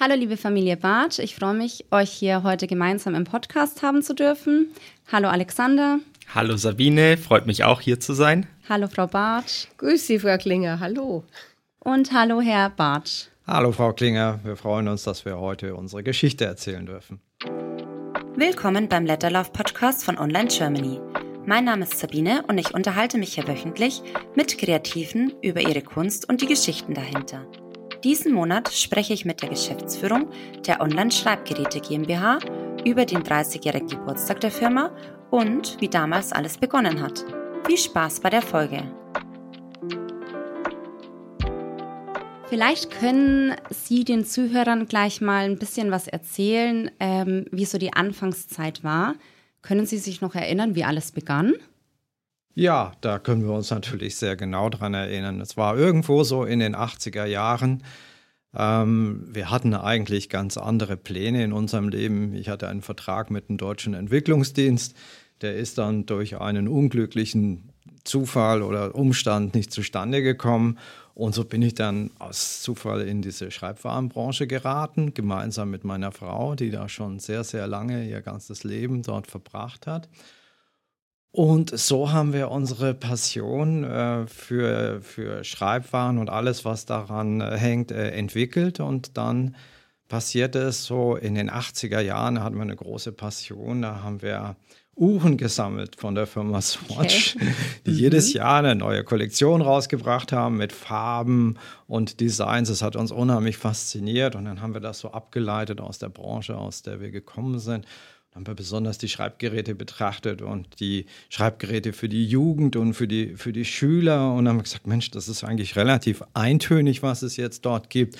Hallo liebe Familie Bartsch, ich freue mich, euch hier heute gemeinsam im Podcast haben zu dürfen. Hallo Alexander. Hallo Sabine, freut mich auch hier zu sein. Hallo Frau Bartsch. Grüß Sie, Frau Klinger, hallo. Und hallo Herr Bartsch. Hallo Frau Klinger, wir freuen uns, dass wir heute unsere Geschichte erzählen dürfen. Willkommen beim Letterlove Podcast von Online Germany. Mein Name ist Sabine und ich unterhalte mich hier wöchentlich mit Kreativen über ihre Kunst und die Geschichten dahinter. Diesen Monat spreche ich mit der Geschäftsführung der Online-Schreibgeräte GmbH über den 30-jährigen Geburtstag der Firma und wie damals alles begonnen hat. Viel Spaß bei der Folge! Vielleicht können Sie den Zuhörern gleich mal ein bisschen was erzählen, ähm, wie so die Anfangszeit war. Können Sie sich noch erinnern, wie alles begann? Ja, da können wir uns natürlich sehr genau dran erinnern. Es war irgendwo so in den 80er Jahren. Ähm, wir hatten eigentlich ganz andere Pläne in unserem Leben. Ich hatte einen Vertrag mit dem Deutschen Entwicklungsdienst. Der ist dann durch einen unglücklichen Zufall oder Umstand nicht zustande gekommen. Und so bin ich dann aus Zufall in diese Schreibwarenbranche geraten, gemeinsam mit meiner Frau, die da schon sehr, sehr lange ihr ganzes Leben dort verbracht hat. Und so haben wir unsere Passion äh, für, für Schreibwaren und alles, was daran äh, hängt, äh, entwickelt. Und dann passierte es so in den 80er Jahren, hatten wir eine große Passion, da haben wir Uhren gesammelt von der Firma Swatch, okay. die mhm. jedes Jahr eine neue Kollektion rausgebracht haben mit Farben und Designs. Das hat uns unheimlich fasziniert und dann haben wir das so abgeleitet aus der Branche, aus der wir gekommen sind haben wir besonders die Schreibgeräte betrachtet und die Schreibgeräte für die Jugend und für die, für die Schüler und haben gesagt, Mensch, das ist eigentlich relativ eintönig, was es jetzt dort gibt.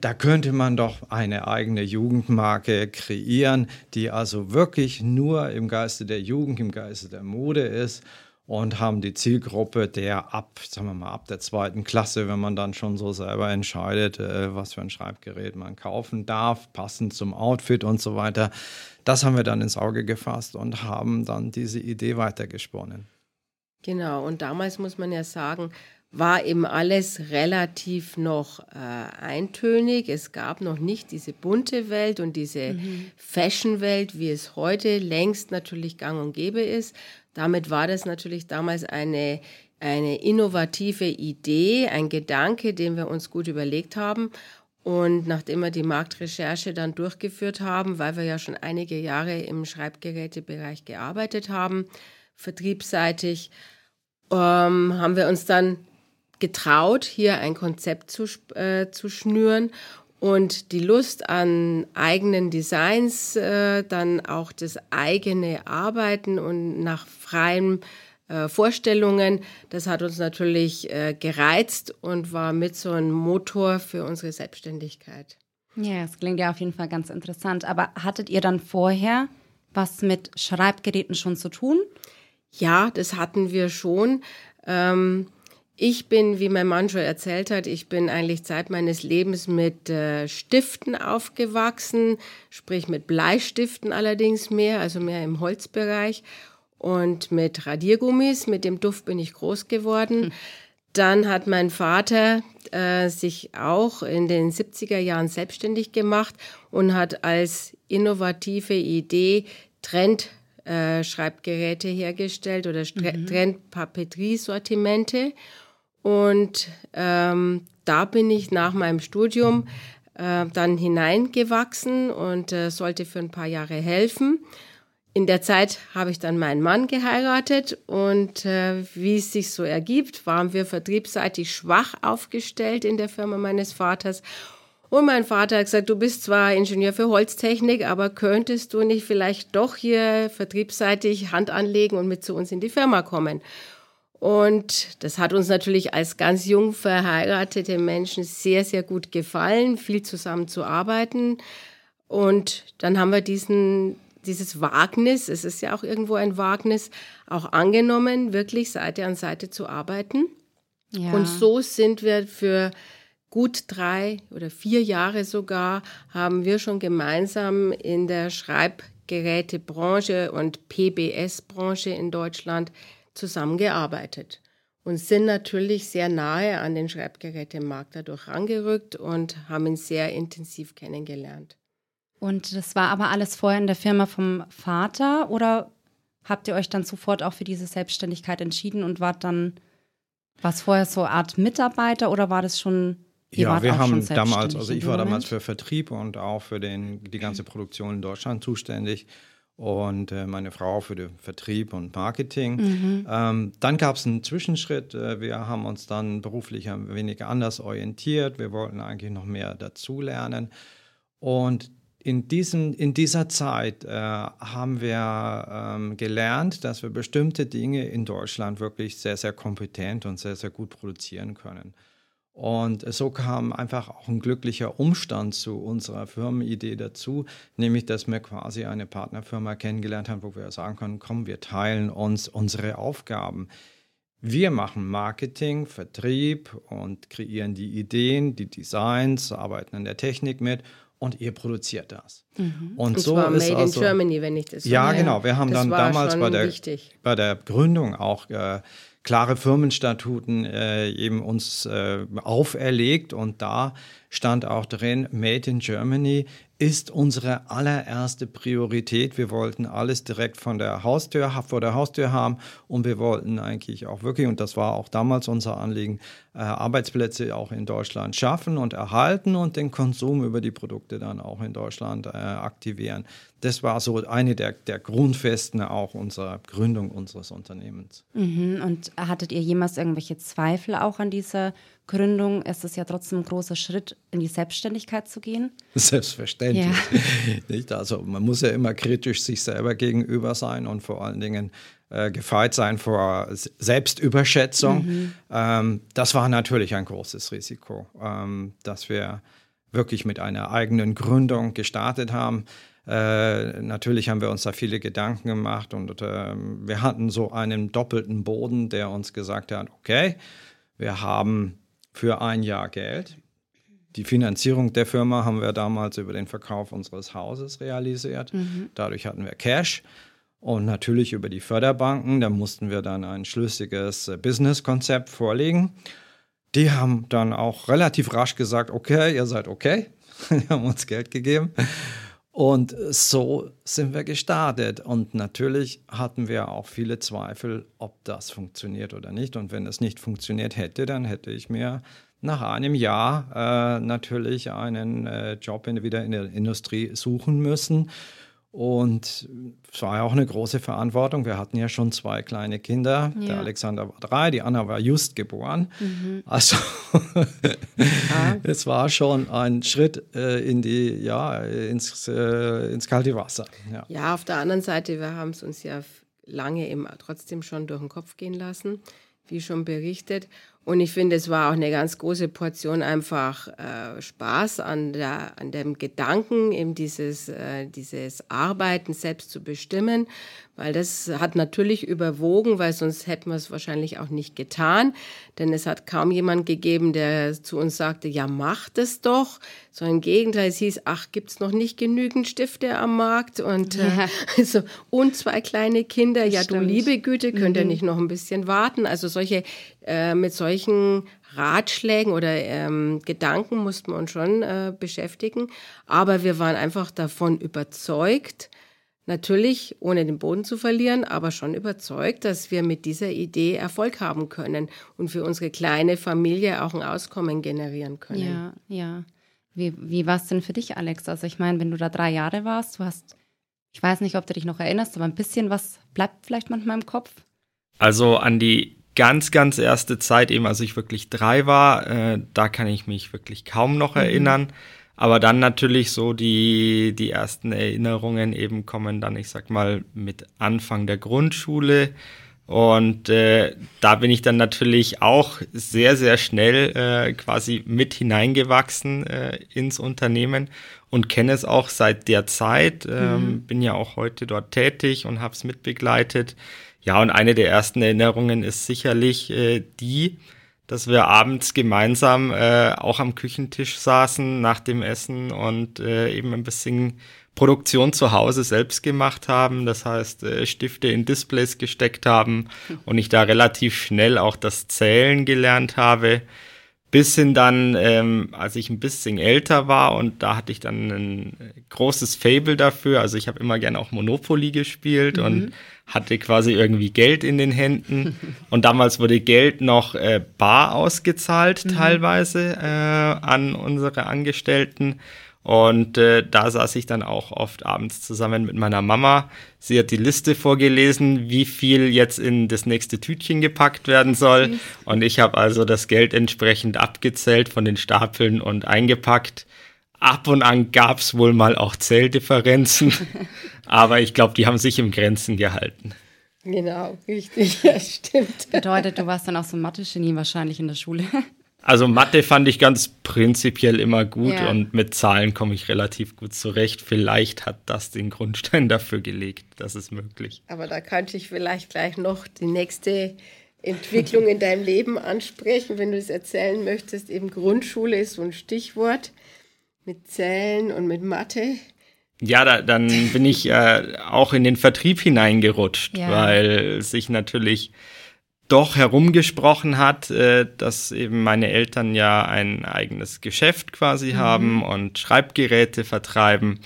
Da könnte man doch eine eigene Jugendmarke kreieren, die also wirklich nur im Geiste der Jugend, im Geiste der Mode ist und haben die Zielgruppe der ab, sagen wir mal, ab der zweiten Klasse, wenn man dann schon so selber entscheidet, äh, was für ein Schreibgerät man kaufen darf, passend zum Outfit und so weiter. Das haben wir dann ins Auge gefasst und haben dann diese Idee weitergesponnen. Genau, und damals muss man ja sagen, war eben alles relativ noch äh, eintönig. Es gab noch nicht diese bunte Welt und diese mhm. Fashion-Welt, wie es heute längst natürlich gang und gäbe ist, damit war das natürlich damals eine, eine innovative Idee, ein Gedanke, den wir uns gut überlegt haben. Und nachdem wir die Marktrecherche dann durchgeführt haben, weil wir ja schon einige Jahre im Schreibgerätebereich gearbeitet haben, vertriebsseitig, ähm, haben wir uns dann getraut, hier ein Konzept zu, äh, zu schnüren und die Lust an eigenen Designs, äh, dann auch das eigene Arbeiten und nach freien äh, Vorstellungen, das hat uns natürlich äh, gereizt und war mit so ein Motor für unsere Selbstständigkeit. Ja, es klingt ja auf jeden Fall ganz interessant. Aber hattet ihr dann vorher was mit Schreibgeräten schon zu tun? Ja, das hatten wir schon. Ähm, ich bin, wie mein Mann schon erzählt hat, ich bin eigentlich Zeit meines Lebens mit äh, Stiften aufgewachsen, sprich mit Bleistiften allerdings mehr, also mehr im Holzbereich und mit Radiergummis. Mit dem Duft bin ich groß geworden. Hm. Dann hat mein Vater äh, sich auch in den 70er Jahren selbstständig gemacht und hat als innovative Idee Trend äh, Schreibgeräte hergestellt oder mhm. Trend Papeterie-Sortimente. Und ähm, da bin ich nach meinem Studium äh, dann hineingewachsen und äh, sollte für ein paar Jahre helfen. In der Zeit habe ich dann meinen Mann geheiratet und äh, wie es sich so ergibt, waren wir vertriebsseitig schwach aufgestellt in der Firma meines Vaters. Und mein Vater hat gesagt, du bist zwar Ingenieur für Holztechnik, aber könntest du nicht vielleicht doch hier vertriebsseitig Hand anlegen und mit zu uns in die Firma kommen? Und das hat uns natürlich als ganz jung verheiratete Menschen sehr, sehr gut gefallen, viel zusammen zu arbeiten. Und dann haben wir diesen, dieses Wagnis, es ist ja auch irgendwo ein Wagnis, auch angenommen, wirklich Seite an Seite zu arbeiten. Ja. Und so sind wir für gut drei oder vier Jahre sogar, haben wir schon gemeinsam in der Schreibgerätebranche und PBS-Branche in Deutschland zusammengearbeitet. und sind natürlich sehr nahe an den Schreibgerätemarkt dadurch rangerückt und haben ihn sehr intensiv kennengelernt. Und das war aber alles vorher in der Firma vom Vater oder habt ihr euch dann sofort auch für diese Selbstständigkeit entschieden und wart dann, war es vorher so eine Art Mitarbeiter oder war das schon ja, wir haben damals, also ich war damals für Vertrieb und auch für den, die ganze Produktion in Deutschland zuständig und äh, meine Frau für den Vertrieb und Marketing. Mhm. Ähm, dann gab es einen Zwischenschritt. Äh, wir haben uns dann beruflich ein wenig anders orientiert. Wir wollten eigentlich noch mehr dazulernen. Und in, diesem, in dieser Zeit äh, haben wir ähm, gelernt, dass wir bestimmte Dinge in Deutschland wirklich sehr, sehr kompetent und sehr, sehr gut produzieren können. Und so kam einfach auch ein glücklicher Umstand zu unserer Firmenidee dazu, nämlich dass wir quasi eine Partnerfirma kennengelernt haben, wo wir sagen können, komm, wir teilen uns unsere Aufgaben. Wir machen Marketing, Vertrieb und kreieren die Ideen, die Designs, arbeiten an der Technik mit und ihr produziert das. Mhm. Und, und so zwar ist Made also, in Germany, wenn ich das Ja, genau. Wir haben dann damals bei der, bei der Gründung auch äh, klare Firmenstatuten äh, eben uns äh, auferlegt und da stand auch drin, Made in Germany ist unsere allererste Priorität. Wir wollten alles direkt von der Haustür, vor der Haustür haben und wir wollten eigentlich auch wirklich, und das war auch damals unser Anliegen, äh, Arbeitsplätze auch in Deutschland schaffen und erhalten und den Konsum über die Produkte dann auch in Deutschland äh, aktivieren. Das war so eine der, der Grundfesten auch unserer Gründung unseres Unternehmens. Mhm. Und hattet ihr jemals irgendwelche Zweifel auch an dieser Gründung ist es ja trotzdem ein großer Schritt, in die Selbstständigkeit zu gehen. Selbstverständlich. Ja. Also man muss ja immer kritisch sich selber gegenüber sein und vor allen Dingen äh, gefeit sein vor Selbstüberschätzung. Mhm. Ähm, das war natürlich ein großes Risiko, ähm, dass wir wirklich mit einer eigenen Gründung gestartet haben. Äh, natürlich haben wir uns da viele Gedanken gemacht und äh, wir hatten so einen doppelten Boden, der uns gesagt hat, okay, wir haben für ein Jahr Geld. Die Finanzierung der Firma haben wir damals über den Verkauf unseres Hauses realisiert. Mhm. Dadurch hatten wir Cash. Und natürlich über die Förderbanken, da mussten wir dann ein schlüssiges äh, Businesskonzept vorlegen. Die haben dann auch relativ rasch gesagt, okay, ihr seid okay. Die haben uns Geld gegeben. Und so sind wir gestartet. Und natürlich hatten wir auch viele Zweifel, ob das funktioniert oder nicht. Und wenn es nicht funktioniert hätte, dann hätte ich mir nach einem Jahr äh, natürlich einen äh, Job in, wieder in der Industrie suchen müssen. Und es war ja auch eine große Verantwortung. Wir hatten ja schon zwei kleine Kinder. Ja. Der Alexander war drei, die Anna war just geboren. Mhm. Also ah. es war schon ein Schritt äh, in die, ja, ins, äh, ins kalte Wasser. Ja. ja, auf der anderen Seite, wir haben es uns ja lange eben trotzdem schon durch den Kopf gehen lassen, wie schon berichtet. Und ich finde, es war auch eine ganz große Portion einfach äh, Spaß an, der, an dem Gedanken, eben dieses, äh, dieses Arbeiten selbst zu bestimmen, weil das hat natürlich überwogen, weil sonst hätten wir es wahrscheinlich auch nicht getan. Denn es hat kaum jemand gegeben, der zu uns sagte, ja, macht es doch. So im Gegenteil, es hieß, ach, gibt's noch nicht genügend Stifte am Markt? Und, ja. äh, so, und zwei kleine Kinder, ja, Stimmt. du liebe Güte, könnt ihr mhm. nicht noch ein bisschen warten? Also solche, äh, mit solchen Ratschlägen oder ähm, Gedanken mussten wir uns schon äh, beschäftigen. Aber wir waren einfach davon überzeugt, Natürlich ohne den Boden zu verlieren, aber schon überzeugt, dass wir mit dieser Idee Erfolg haben können und für unsere kleine Familie auch ein Auskommen generieren können. Ja, ja. Wie, wie war es denn für dich, Alex? Also ich meine, wenn du da drei Jahre warst, du hast, ich weiß nicht, ob du dich noch erinnerst, aber ein bisschen was bleibt vielleicht manchmal im Kopf. Also an die ganz, ganz erste Zeit, eben als ich wirklich drei war, äh, da kann ich mich wirklich kaum noch mhm. erinnern. Aber dann natürlich so die, die ersten Erinnerungen eben kommen dann, ich sag mal, mit Anfang der Grundschule. Und äh, da bin ich dann natürlich auch sehr, sehr schnell äh, quasi mit hineingewachsen äh, ins Unternehmen und kenne es auch seit der Zeit. Ähm, mhm. Bin ja auch heute dort tätig und habe es mitbegleitet. Ja, und eine der ersten Erinnerungen ist sicherlich äh, die, dass wir abends gemeinsam äh, auch am Küchentisch saßen nach dem Essen und äh, eben ein bisschen Produktion zu Hause selbst gemacht haben. Das heißt, äh, Stifte in Displays gesteckt haben und ich da relativ schnell auch das Zählen gelernt habe. Bis hin dann, ähm, als ich ein bisschen älter war und da hatte ich dann ein großes Fable dafür. Also ich habe immer gerne auch Monopoly gespielt mhm. und hatte quasi irgendwie Geld in den Händen. und damals wurde Geld noch äh, bar ausgezahlt, mhm. teilweise äh, an unsere Angestellten. Und äh, da saß ich dann auch oft abends zusammen mit meiner Mama. Sie hat die Liste vorgelesen, wie viel jetzt in das nächste Tütchen gepackt werden soll. Und ich habe also das Geld entsprechend abgezählt von den Stapeln und eingepackt. Ab und an gab's wohl mal auch Zähldifferenzen, aber ich glaube, die haben sich im Grenzen gehalten. Genau, richtig, ja, stimmt. Bedeutet, du warst dann auch so ein Mathe-Genie wahrscheinlich in der Schule. Also Mathe fand ich ganz prinzipiell immer gut ja. und mit Zahlen komme ich relativ gut zurecht. Vielleicht hat das den Grundstein dafür gelegt, das ist möglich. Aber da könnte ich vielleicht gleich noch die nächste Entwicklung in deinem Leben ansprechen, wenn du es erzählen möchtest. Eben Grundschule ist so ein Stichwort mit Zählen und mit Mathe. Ja, da, dann bin ich äh, auch in den Vertrieb hineingerutscht, ja. weil sich natürlich doch herumgesprochen hat, äh, dass eben meine Eltern ja ein eigenes Geschäft quasi mhm. haben und Schreibgeräte vertreiben.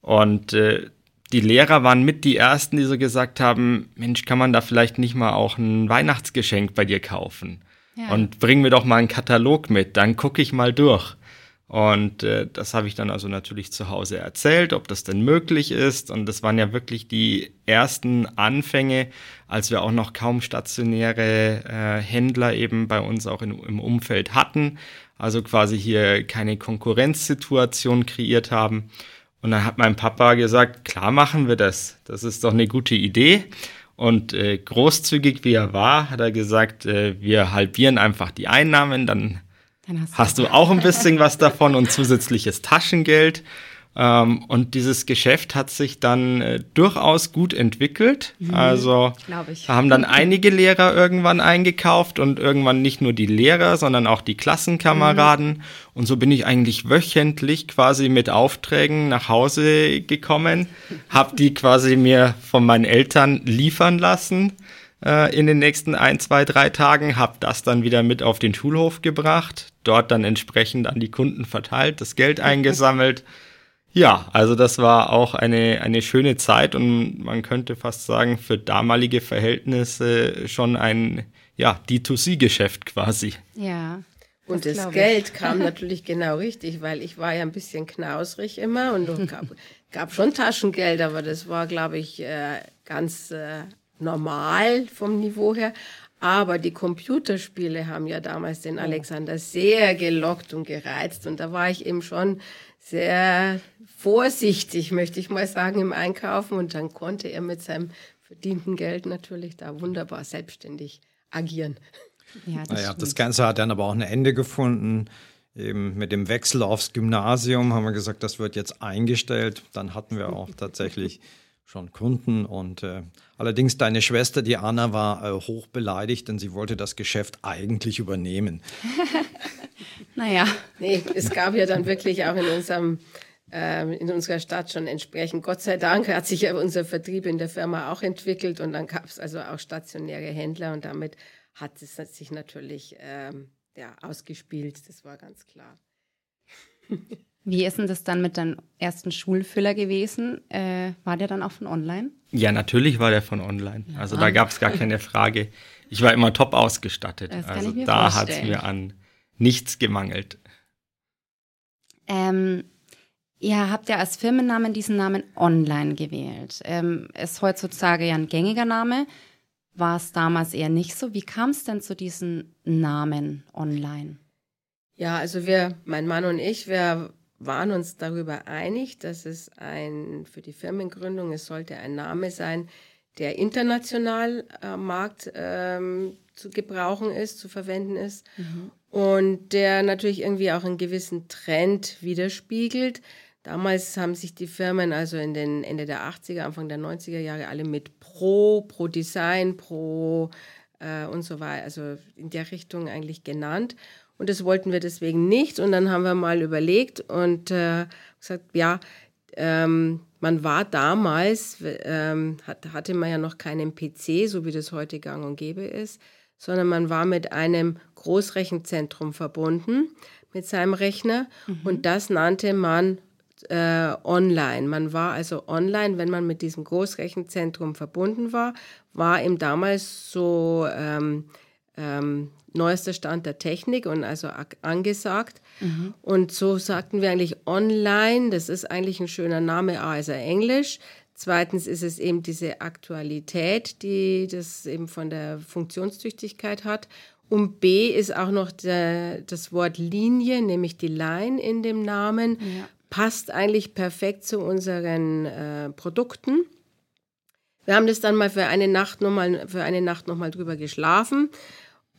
Und äh, die Lehrer waren mit die ersten, die so gesagt haben, Mensch, kann man da vielleicht nicht mal auch ein Weihnachtsgeschenk bei dir kaufen? Ja. Und bring mir doch mal einen Katalog mit, dann gucke ich mal durch. Und äh, das habe ich dann also natürlich zu Hause erzählt, ob das denn möglich ist. Und das waren ja wirklich die ersten Anfänge, als wir auch noch kaum stationäre äh, Händler eben bei uns auch in, im Umfeld hatten. Also quasi hier keine Konkurrenzsituation kreiert haben. Und dann hat mein Papa gesagt, klar machen wir das. Das ist doch eine gute Idee. Und äh, großzügig wie er war, hat er gesagt, äh, wir halbieren einfach die Einnahmen, dann hast, hast du auch ein bisschen was davon und zusätzliches Taschengeld. Ähm, und dieses Geschäft hat sich dann äh, durchaus gut entwickelt. Mhm, also haben dann einige Lehrer irgendwann eingekauft und irgendwann nicht nur die Lehrer, sondern auch die Klassenkameraden. Mhm. Und so bin ich eigentlich wöchentlich quasi mit Aufträgen nach Hause gekommen, habe die quasi mir von meinen Eltern liefern lassen äh, in den nächsten ein, zwei, drei Tagen, habe das dann wieder mit auf den Schulhof gebracht, dort dann entsprechend an die Kunden verteilt, das Geld eingesammelt. Ja, also das war auch eine, eine schöne Zeit und man könnte fast sagen, für damalige Verhältnisse schon ein ja, D2C-Geschäft quasi. Ja. Und das, das Geld kam natürlich genau richtig, weil ich war ja ein bisschen knausrig immer und gab, gab schon Taschengeld, aber das war, glaube ich, äh, ganz äh, normal vom Niveau her. Aber die Computerspiele haben ja damals den Alexander sehr gelockt und gereizt. Und da war ich eben schon sehr vorsichtig, möchte ich mal sagen, im Einkaufen. Und dann konnte er mit seinem verdienten Geld natürlich da wunderbar selbstständig agieren. Ja, das, naja, das Ganze hat dann aber auch ein Ende gefunden. Eben mit dem Wechsel aufs Gymnasium haben wir gesagt, das wird jetzt eingestellt. Dann hatten wir auch tatsächlich schon Kunden. Und äh, allerdings deine Schwester, die Anna, war äh, hoch beleidigt, denn sie wollte das Geschäft eigentlich übernehmen. naja. Nee, es gab ja dann wirklich auch in unserem ähm, in unserer Stadt schon entsprechend. Gott sei Dank hat sich ja unser Vertrieb in der Firma auch entwickelt und dann gab es also auch stationäre Händler und damit hat es sich natürlich ähm, ja, ausgespielt, das war ganz klar. Wie ist denn das dann mit deinem ersten Schulfüller gewesen? Äh, war der dann auch von online? Ja, natürlich war der von online. Ja. Also da gab es gar keine Frage. Ich war immer top ausgestattet. Das also da hat es mir an nichts gemangelt. Ähm, ihr habt ja als Firmennamen diesen Namen Online gewählt. Ähm, ist heutzutage ja ein gängiger Name. War es damals eher nicht so? Wie kam es denn zu diesem Namen Online? Ja, also wir, mein Mann und ich, wir waren uns darüber einig, dass es ein, für die Firmengründung, es sollte ein Name sein, der international am Markt ähm, zu gebrauchen ist, zu verwenden ist mhm. und der natürlich irgendwie auch einen gewissen Trend widerspiegelt. Damals haben sich die Firmen also in den Ende der 80er, Anfang der 90er Jahre alle mit Pro, Pro Design, Pro äh, und so weiter, also in der Richtung eigentlich genannt. Und das wollten wir deswegen nicht. Und dann haben wir mal überlegt und äh, gesagt, ja, ähm, man war damals, ähm, hat, hatte man ja noch keinen PC, so wie das heute gang und gäbe ist, sondern man war mit einem Großrechenzentrum verbunden, mit seinem Rechner. Mhm. Und das nannte man äh, online. Man war also online, wenn man mit diesem Großrechenzentrum verbunden war, war ihm damals so ähm, ähm, neuester Stand der Technik und also angesagt. Mhm. Und so sagten wir eigentlich online, das ist eigentlich ein schöner Name, A ist er Englisch. Zweitens ist es eben diese Aktualität, die das eben von der Funktionstüchtigkeit hat. Und B ist auch noch der, das Wort Linie, nämlich die Line in dem Namen, ja. passt eigentlich perfekt zu unseren äh, Produkten. Wir haben das dann mal für eine Nacht nochmal für eine Nacht noch mal drüber geschlafen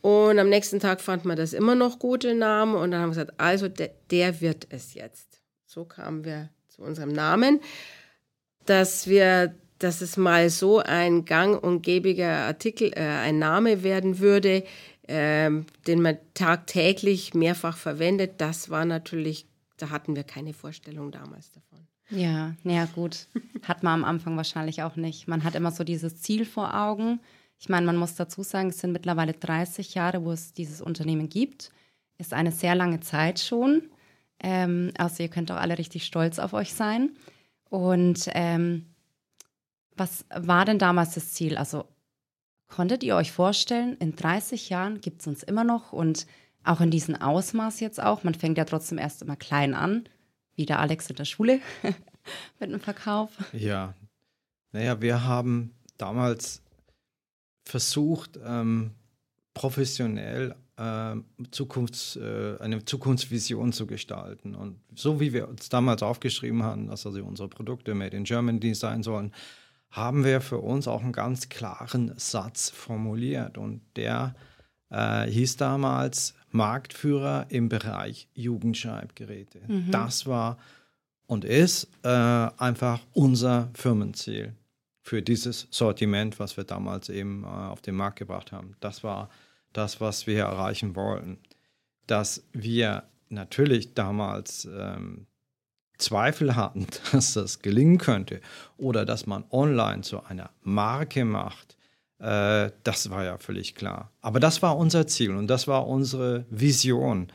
und am nächsten Tag fand man das immer noch gute Namen und dann haben wir gesagt, also der, der wird es jetzt. So kamen wir zu unserem Namen, dass wir, dass es mal so ein gang und gäbiger Artikel, äh, ein Name werden würde, äh, den man tagtäglich mehrfach verwendet. Das war natürlich, da hatten wir keine Vorstellung damals davon. Ja, naja, gut. Hat man am Anfang wahrscheinlich auch nicht. Man hat immer so dieses Ziel vor Augen ich meine, man muss dazu sagen, es sind mittlerweile 30 Jahre, wo es dieses Unternehmen gibt. Ist eine sehr lange Zeit schon. Ähm, also ihr könnt auch alle richtig stolz auf euch sein. Und ähm, was war denn damals das Ziel? Also konntet ihr euch vorstellen, in 30 Jahren gibt es uns immer noch und auch in diesem Ausmaß jetzt auch? Man fängt ja trotzdem erst immer klein an, wie der Alex in der Schule mit dem Verkauf. Ja, naja, wir haben damals versucht, ähm, professionell äh, Zukunfts, äh, eine Zukunftsvision zu gestalten. Und so wie wir uns damals aufgeschrieben haben, dass also unsere Produkte Made in Germany sein sollen, haben wir für uns auch einen ganz klaren Satz formuliert. Und der äh, hieß damals Marktführer im Bereich Jugendschreibgeräte. Mhm. Das war und ist äh, einfach unser Firmenziel für dieses Sortiment, was wir damals eben äh, auf den Markt gebracht haben. Das war das, was wir erreichen wollten. Dass wir natürlich damals ähm, Zweifel hatten, dass das gelingen könnte oder dass man online zu einer Marke macht, äh, das war ja völlig klar. Aber das war unser Ziel und das war unsere Vision.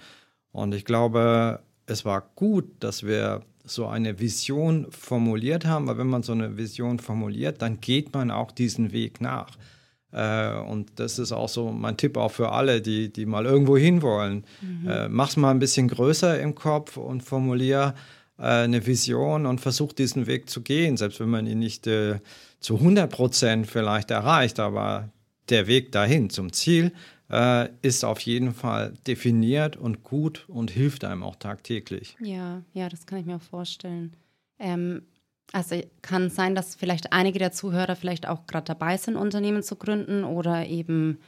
Und ich glaube, es war gut, dass wir so eine Vision formuliert haben, weil wenn man so eine Vision formuliert, dann geht man auch diesen Weg nach. Äh, und das ist auch so mein Tipp auch für alle, die, die mal irgendwo hinwollen. Mhm. Äh, mach's mal ein bisschen größer im Kopf und formulier äh, eine Vision und versuch diesen Weg zu gehen, selbst wenn man ihn nicht äh, zu 100 Prozent vielleicht erreicht, aber der Weg dahin zum Ziel äh, ist auf jeden Fall definiert und gut und hilft einem auch tagtäglich. Ja, ja, das kann ich mir auch vorstellen. Ähm, also kann sein, dass vielleicht einige der Zuhörer vielleicht auch gerade dabei sind, Unternehmen zu gründen oder eben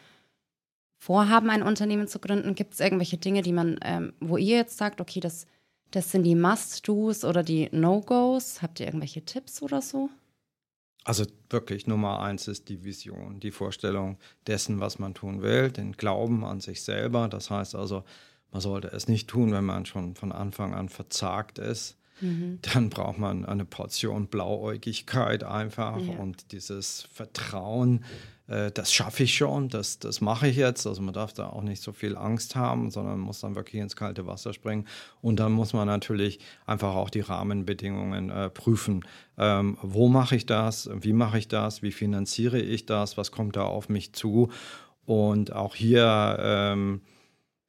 vorhaben, ein Unternehmen zu gründen. Gibt es irgendwelche Dinge, die man, ähm, wo ihr jetzt sagt, okay, das, das sind die Must-Dos oder die No-Gos? Habt ihr irgendwelche Tipps oder so? Also wirklich Nummer eins ist die Vision, die Vorstellung dessen, was man tun will, den Glauben an sich selber. Das heißt also, man sollte es nicht tun, wenn man schon von Anfang an verzagt ist. Mhm. Dann braucht man eine Portion Blauäugigkeit einfach ja. und dieses Vertrauen, äh, das schaffe ich schon, das, das mache ich jetzt. Also man darf da auch nicht so viel Angst haben, sondern muss dann wirklich ins kalte Wasser springen. Und dann muss man natürlich einfach auch die Rahmenbedingungen äh, prüfen. Ähm, wo mache ich das? Wie mache ich das? Wie finanziere ich das? Was kommt da auf mich zu? Und auch hier ähm,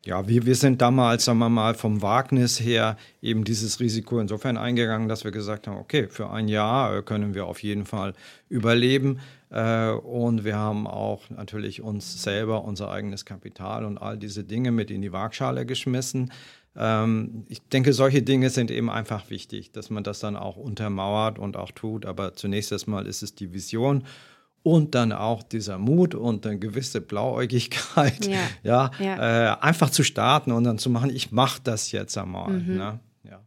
ja, wir, wir sind damals, sagen wir mal, vom Wagnis her eben dieses Risiko insofern eingegangen, dass wir gesagt haben, okay, für ein Jahr äh, können wir auf jeden Fall überleben. Äh, und wir haben auch natürlich uns selber unser eigenes Kapital und all diese Dinge mit in die Waagschale geschmissen. Ähm, ich denke, solche Dinge sind eben einfach wichtig, dass man das dann auch untermauert und auch tut. Aber zunächst erstmal ist es die Vision und dann auch dieser Mut und eine gewisse Blauäugigkeit, ja, ja, ja. Äh, einfach zu starten und dann zu machen, ich mache das jetzt einmal. Mhm. Ne? Ja.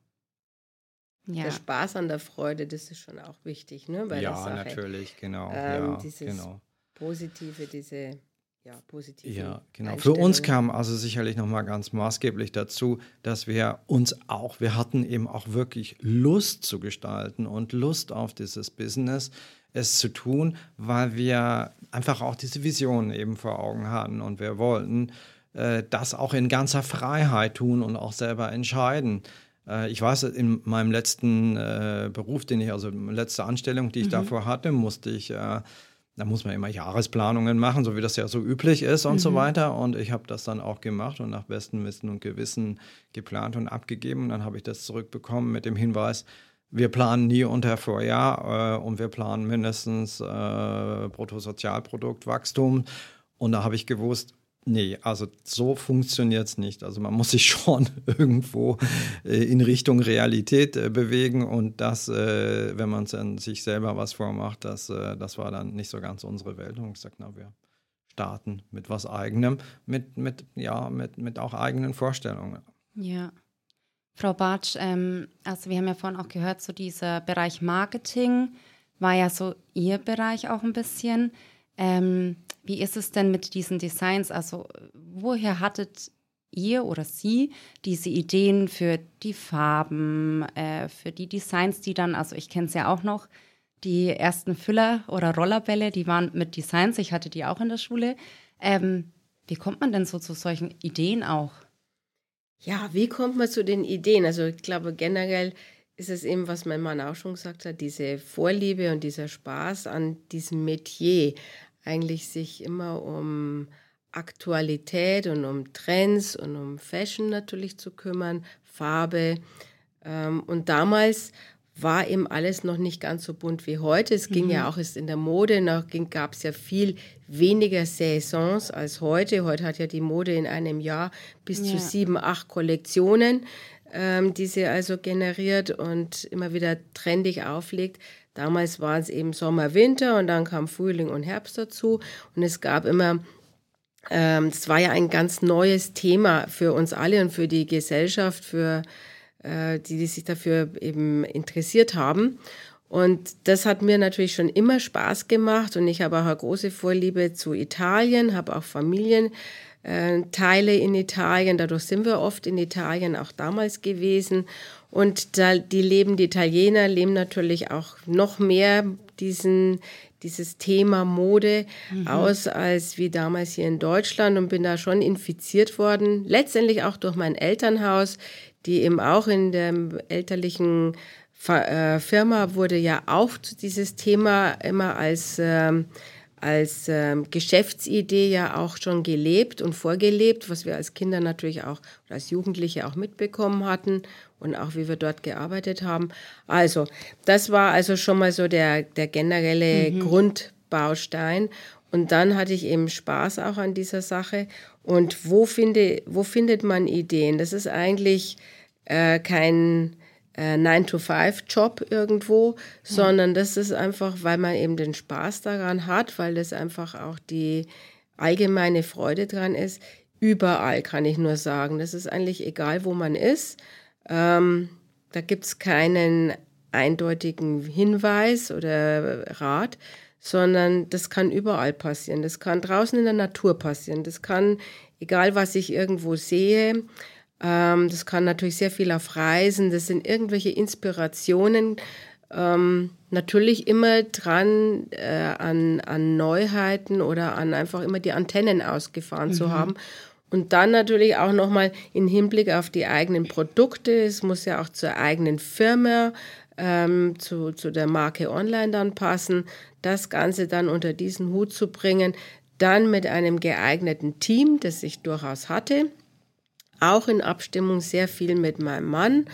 ja. Der Spaß an der Freude, das ist schon auch wichtig, ne? Bei ja, natürlich, genau. Ähm, dieses genau. Positive, diese ja, positive Ja, genau. Für uns kam also sicherlich nochmal ganz maßgeblich dazu, dass wir uns auch, wir hatten eben auch wirklich Lust zu gestalten und Lust auf dieses Business, es zu tun, weil wir einfach auch diese Vision eben vor Augen hatten und wir wollten äh, das auch in ganzer Freiheit tun und auch selber entscheiden. Äh, ich weiß, in meinem letzten äh, Beruf, den ich, also letzte Anstellung, die ich mhm. davor hatte, musste ich äh, da muss man immer Jahresplanungen machen, so wie das ja so üblich ist und mhm. so weiter. Und ich habe das dann auch gemacht und nach bestem Wissen und Gewissen geplant und abgegeben. Und dann habe ich das zurückbekommen mit dem Hinweis, wir planen nie unter Vorjahr äh, und wir planen mindestens äh, Bruttosozialproduktwachstum. Und da habe ich gewusst, Nee, also so funktioniert es nicht. Also man muss sich schon irgendwo äh, in Richtung Realität äh, bewegen und das, äh, wenn man sich selber was vormacht, das, äh, das war dann nicht so ganz unsere Welt. Und ich gesagt, na, wir starten mit was eigenem, mit, mit, ja, mit, mit auch eigenen Vorstellungen. Ja. Frau Bartsch, ähm, also wir haben ja vorhin auch gehört, so dieser Bereich Marketing war ja so Ihr Bereich auch ein bisschen. Ähm, wie ist es denn mit diesen Designs? Also, woher hattet ihr oder sie diese Ideen für die Farben, äh, für die Designs, die dann, also ich kenne es ja auch noch, die ersten Füller oder Rollerbälle, die waren mit Designs, ich hatte die auch in der Schule. Ähm, wie kommt man denn so zu solchen Ideen auch? Ja, wie kommt man zu den Ideen? Also ich glaube generell ist es eben, was mein Mann auch schon gesagt hat, diese Vorliebe und dieser Spaß an diesem Metier, eigentlich sich immer um Aktualität und um Trends und um Fashion natürlich zu kümmern, Farbe. Ähm, und damals war eben alles noch nicht ganz so bunt wie heute. Es ging mhm. ja auch ist in der Mode, noch gab es ja viel weniger Saisons als heute. Heute hat ja die Mode in einem Jahr bis ja. zu sieben, acht Kollektionen, ähm, die sie also generiert und immer wieder trendig auflegt. Damals waren es eben Sommer, Winter und dann kam Frühling und Herbst dazu. Und es gab immer, ähm, es war ja ein ganz neues Thema für uns alle und für die Gesellschaft, für äh, die, die sich dafür eben interessiert haben. Und das hat mir natürlich schon immer Spaß gemacht und ich habe auch eine große Vorliebe zu Italien, habe auch Familienteile äh, in Italien. Dadurch sind wir oft in Italien auch damals gewesen. Und da, die leben, die Italiener leben natürlich auch noch mehr diesen, dieses Thema Mode mhm. aus als wie damals hier in Deutschland und bin da schon infiziert worden. Letztendlich auch durch mein Elternhaus, die eben auch in der elterlichen äh, Firma wurde ja auch dieses Thema immer als, ähm, als ähm, Geschäftsidee ja auch schon gelebt und vorgelebt, was wir als Kinder natürlich auch als Jugendliche auch mitbekommen hatten und auch wie wir dort gearbeitet haben. Also, das war also schon mal so der, der generelle mhm. Grundbaustein. Und dann hatte ich eben Spaß auch an dieser Sache. Und wo, finde, wo findet man Ideen? Das ist eigentlich äh, kein äh, 9-to-5-Job irgendwo, mhm. sondern das ist einfach, weil man eben den Spaß daran hat, weil das einfach auch die allgemeine Freude dran ist. Überall kann ich nur sagen. Das ist eigentlich egal, wo man ist. Ähm, da gibt es keinen eindeutigen Hinweis oder Rat, sondern das kann überall passieren. Das kann draußen in der Natur passieren. Das kann, egal was ich irgendwo sehe, ähm, das kann natürlich sehr viel auf Reisen. Das sind irgendwelche Inspirationen. Ähm, natürlich immer dran äh, an, an Neuheiten oder an einfach immer die Antennen ausgefahren mhm. zu haben. Und dann natürlich auch nochmal im Hinblick auf die eigenen Produkte. Es muss ja auch zur eigenen Firma, ähm, zu, zu der Marke Online dann passen. Das Ganze dann unter diesen Hut zu bringen. Dann mit einem geeigneten Team, das ich durchaus hatte. Auch in Abstimmung sehr viel mit meinem Mann.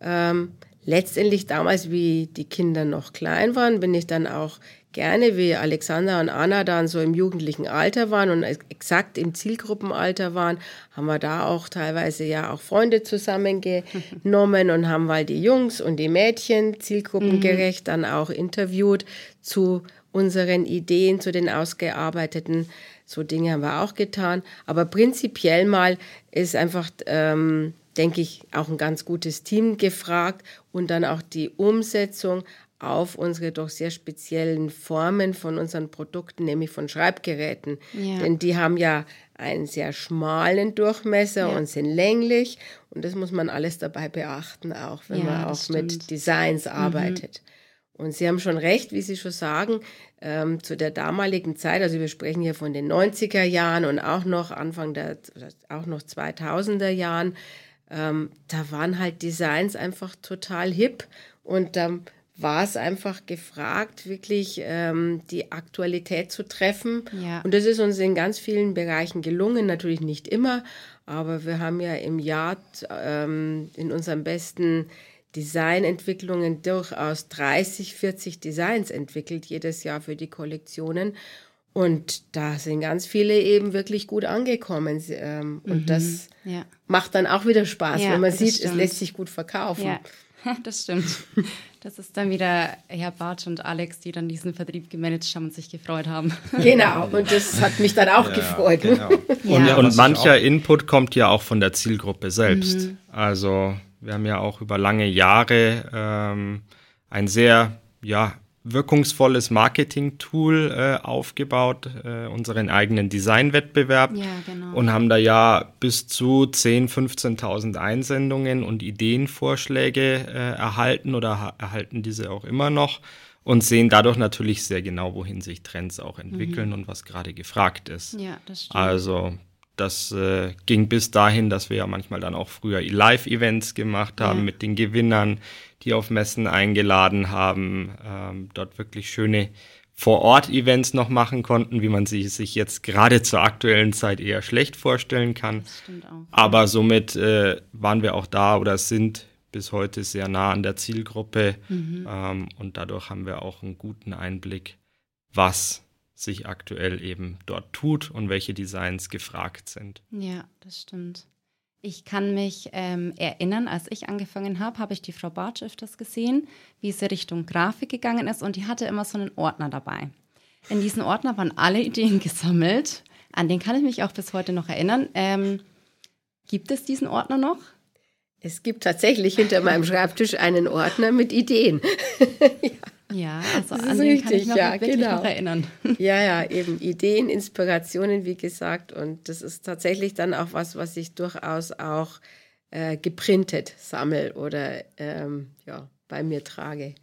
Ähm, letztendlich damals, wie die Kinder noch klein waren, bin ich dann auch gerne, wie Alexander und Anna dann so im jugendlichen Alter waren und exakt im Zielgruppenalter waren, haben wir da auch teilweise ja auch Freunde zusammengenommen und haben mal die Jungs und die Mädchen zielgruppengerecht dann auch interviewt zu unseren Ideen, zu den ausgearbeiteten. So Dinge haben wir auch getan. Aber prinzipiell mal ist einfach, ähm, denke ich, auch ein ganz gutes Team gefragt und dann auch die Umsetzung auf unsere doch sehr speziellen Formen von unseren Produkten, nämlich von Schreibgeräten. Ja. Denn die haben ja einen sehr schmalen Durchmesser ja. und sind länglich. Und das muss man alles dabei beachten, auch wenn ja, man auch mit Designs mhm. arbeitet. Und Sie haben schon recht, wie Sie schon sagen, ähm, zu der damaligen Zeit, also wir sprechen hier von den 90er Jahren und auch noch Anfang der, auch noch 2000er Jahren, ähm, da waren halt Designs einfach total hip und ähm, war es einfach gefragt, wirklich ähm, die Aktualität zu treffen. Ja. Und das ist uns in ganz vielen Bereichen gelungen, natürlich nicht immer, aber wir haben ja im Jahr ähm, in unserem besten Designentwicklungen durchaus 30, 40 Designs entwickelt jedes Jahr für die Kollektionen. Und da sind ganz viele eben wirklich gut angekommen. Ähm, und mhm, das ja. macht dann auch wieder Spaß, ja, wenn man sieht, stimmt. es lässt sich gut verkaufen. Ja, das stimmt. Das ist dann wieder Herr Bartsch und Alex, die dann diesen Vertrieb gemanagt haben und sich gefreut haben. Genau, und das hat mich dann auch ja, gefreut. Genau. Und, und mancher Input kommt ja auch von der Zielgruppe selbst. Mhm. Also wir haben ja auch über lange Jahre ähm, ein sehr ja, wirkungsvolles Marketing-Tool äh, aufgebaut, äh, unseren eigenen Designwettbewerb ja, genau. und haben da ja bis zu 10.000, 15.000 Einsendungen und Ideenvorschläge äh, erhalten oder erhalten diese auch immer noch und sehen dadurch natürlich sehr genau, wohin sich Trends auch entwickeln mhm. und was gerade gefragt ist. Ja, das stimmt. Also das äh, ging bis dahin, dass wir ja manchmal dann auch früher Live-Events gemacht haben ja. mit den Gewinnern, die auf Messen eingeladen haben, ähm, dort wirklich schöne Vor-Ort-Events noch machen konnten, wie man sie sich jetzt gerade zur aktuellen Zeit eher schlecht vorstellen kann. Das stimmt auch. Aber somit äh, waren wir auch da oder sind bis heute sehr nah an der Zielgruppe mhm. ähm, und dadurch haben wir auch einen guten Einblick, was sich aktuell eben dort tut und welche Designs gefragt sind. Ja, das stimmt. Ich kann mich ähm, erinnern, als ich angefangen habe, habe ich die Frau Bartsch öfters gesehen, wie sie Richtung Grafik gegangen ist und die hatte immer so einen Ordner dabei. In diesen Ordner waren alle Ideen gesammelt. An den kann ich mich auch bis heute noch erinnern. Ähm, gibt es diesen Ordner noch? Es gibt tatsächlich hinter meinem Schreibtisch einen Ordner mit Ideen. ja. Ja, also das an den richtig, kann ich mich ja, wirklich genau. noch erinnern. Ja, ja, eben Ideen, Inspirationen, wie gesagt. Und das ist tatsächlich dann auch was, was ich durchaus auch äh, geprintet sammle oder ähm, ja, bei mir trage.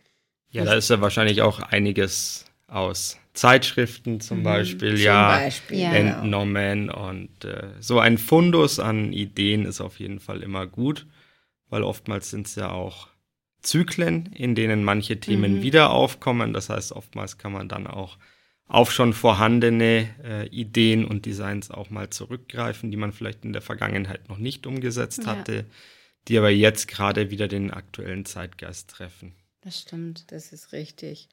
Ja, da ist ja wahrscheinlich auch einiges aus Zeitschriften zum mhm, Beispiel, zum ja, Beispiel, ja, genau. entnommen. Und äh, so ein Fundus an Ideen ist auf jeden Fall immer gut, weil oftmals sind es ja auch Zyklen, in denen manche Themen mhm. wieder aufkommen. Das heißt, oftmals kann man dann auch auf schon vorhandene äh, Ideen und Designs auch mal zurückgreifen, die man vielleicht in der Vergangenheit noch nicht umgesetzt ja. hatte, die aber jetzt gerade wieder den aktuellen Zeitgeist treffen. Das stimmt. Das ist richtig.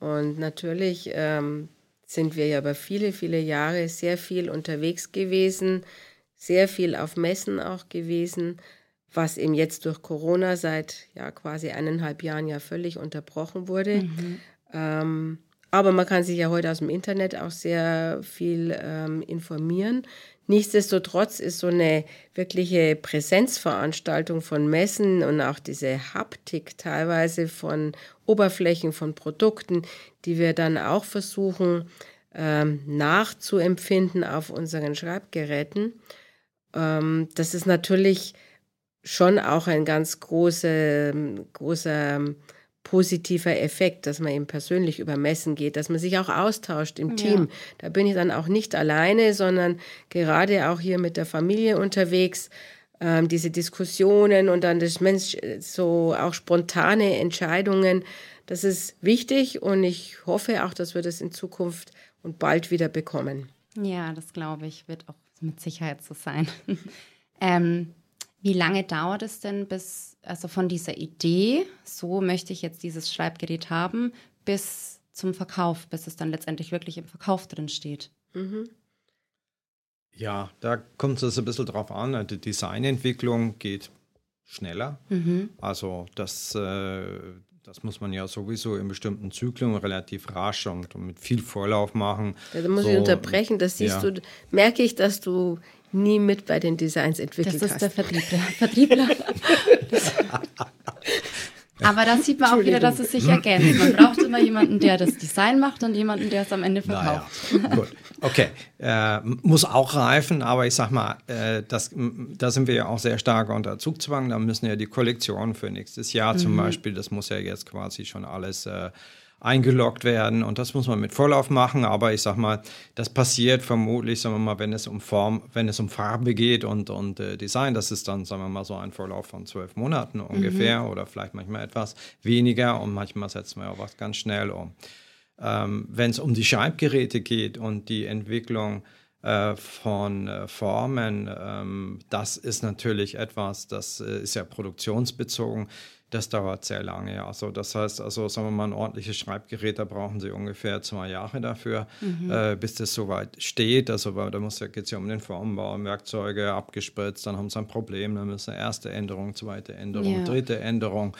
Und natürlich ähm, sind wir ja über viele, viele Jahre sehr viel unterwegs gewesen, sehr viel auf Messen auch gewesen was eben jetzt durch Corona seit ja quasi eineinhalb Jahren ja völlig unterbrochen wurde. Mhm. Ähm, aber man kann sich ja heute aus dem Internet auch sehr viel ähm, informieren. Nichtsdestotrotz ist so eine wirkliche Präsenzveranstaltung von Messen und auch diese Haptik teilweise von Oberflächen, von Produkten, die wir dann auch versuchen ähm, nachzuempfinden auf unseren Schreibgeräten. Ähm, das ist natürlich schon auch ein ganz großer, großer positiver Effekt, dass man eben persönlich über Messen geht, dass man sich auch austauscht im Team. Ja. Da bin ich dann auch nicht alleine, sondern gerade auch hier mit der Familie unterwegs. Ähm, diese Diskussionen und dann das Mensch, so auch spontane Entscheidungen, das ist wichtig und ich hoffe auch, dass wir das in Zukunft und bald wieder bekommen. Ja, das glaube ich, wird auch mit Sicherheit so sein. ähm, wie lange dauert es denn bis, also von dieser Idee, so möchte ich jetzt dieses Schreibgerät haben, bis zum Verkauf, bis es dann letztendlich wirklich im Verkauf drin steht? Mhm. Ja, da kommt es ein bisschen drauf an. Die Designentwicklung geht schneller. Mhm. Also das, äh, das muss man ja sowieso in bestimmten Zyklen relativ rasch und, und mit viel Vorlauf machen. Da muss so, ich unterbrechen. Das siehst ja. du, merke ich, dass du nie mit bei den Designs entwickelt hast. Das ist hast. der Vertriebler. Vertriebler. Aber da sieht man auch wieder, dass es sich ergänzt. Man braucht immer jemanden, der das Design macht und jemanden, der es am Ende verkauft. Naja, gut. Okay. Äh, muss auch reifen, aber ich sag mal, äh, das, da sind wir ja auch sehr stark unter Zugzwang. Da müssen ja die Kollektionen für nächstes Jahr mhm. zum Beispiel, das muss ja jetzt quasi schon alles äh, eingeloggt werden. Und das muss man mit Vorlauf machen, aber ich sag mal, das passiert vermutlich, sagen wir mal, wenn es um Form, wenn es um Farbe geht und, und äh, Design, das ist dann, sagen wir mal, so ein Vorlauf von zwölf Monaten ungefähr mhm. oder vielleicht manchmal etwas weniger. Und manchmal setzen wir auch was ganz schnell um. Ähm, wenn es um die Schreibgeräte geht und die Entwicklung äh, von äh, Formen, ähm, das ist natürlich etwas, das äh, ist ja produktionsbezogen das dauert sehr lange. Also das heißt, also sagen wir mal, ein ordentliches Schreibgerät, da brauchen Sie ungefähr zwei Jahre dafür, mhm. äh, bis das soweit steht. Also da muss ja, geht es ja um den Formbau, Werkzeuge abgespritzt, dann haben Sie ein Problem, dann müssen erste Änderung, zweite Änderung, ja. dritte Änderung.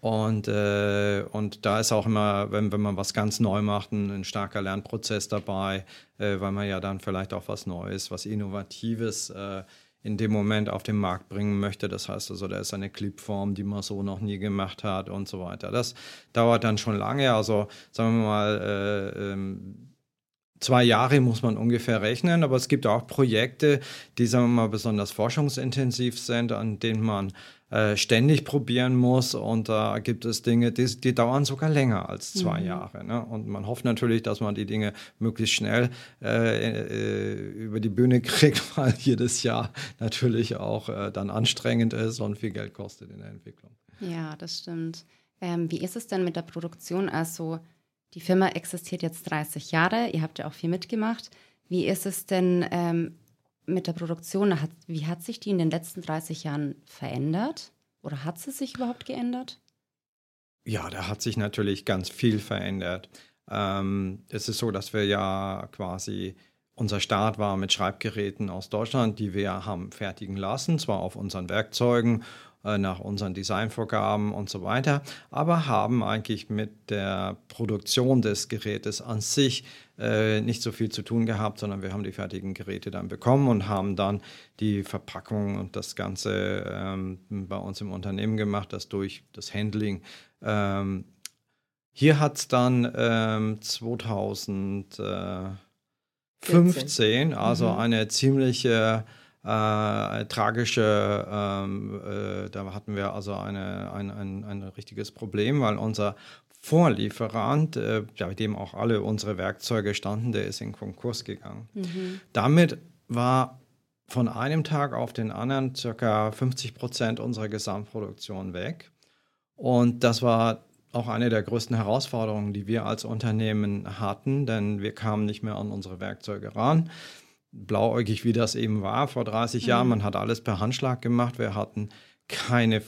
Und, äh, und da ist auch immer, wenn, wenn man was ganz neu macht, ein, ein starker Lernprozess dabei, äh, weil man ja dann vielleicht auch was Neues, was Innovatives äh, in dem Moment auf den Markt bringen möchte. Das heißt also, da ist eine Clipform, die man so noch nie gemacht hat und so weiter. Das dauert dann schon lange. Also sagen wir mal, äh, ähm, zwei Jahre muss man ungefähr rechnen, aber es gibt auch Projekte, die, sagen wir mal, besonders forschungsintensiv sind, an denen man äh, ständig probieren muss. Und da gibt es Dinge, die, die dauern sogar länger als zwei mhm. Jahre. Ne? Und man hofft natürlich, dass man die Dinge möglichst schnell äh, äh, über die Bühne kriegt, weil jedes Jahr natürlich auch äh, dann anstrengend ist und viel Geld kostet in der Entwicklung. Ja, das stimmt. Ähm, wie ist es denn mit der Produktion? Also die Firma existiert jetzt 30 Jahre, ihr habt ja auch viel mitgemacht. Wie ist es denn ähm, mit der Produktion, wie hat sich die in den letzten 30 Jahren verändert? Oder hat sie sich überhaupt geändert? Ja, da hat sich natürlich ganz viel verändert. Ähm, es ist so, dass wir ja quasi, unser Start war mit Schreibgeräten aus Deutschland, die wir haben fertigen lassen, zwar auf unseren Werkzeugen nach unseren Designvorgaben und so weiter, aber haben eigentlich mit der Produktion des Gerätes an sich äh, nicht so viel zu tun gehabt, sondern wir haben die fertigen Geräte dann bekommen und haben dann die Verpackung und das Ganze ähm, bei uns im Unternehmen gemacht, das durch das Handling. Ähm, hier hat es dann ähm, 2015, also mhm. eine ziemliche äh, tragische, ähm, äh, da hatten wir also eine, ein, ein, ein richtiges Problem, weil unser Vorlieferant, äh, bei dem auch alle unsere Werkzeuge standen, der ist in Konkurs gegangen. Mhm. Damit war von einem Tag auf den anderen circa 50 Prozent unserer Gesamtproduktion weg. Und das war auch eine der größten Herausforderungen, die wir als Unternehmen hatten, denn wir kamen nicht mehr an unsere Werkzeuge ran blauäugig, wie das eben war vor 30 mhm. Jahren. Man hat alles per Handschlag gemacht. Wir hatten keine,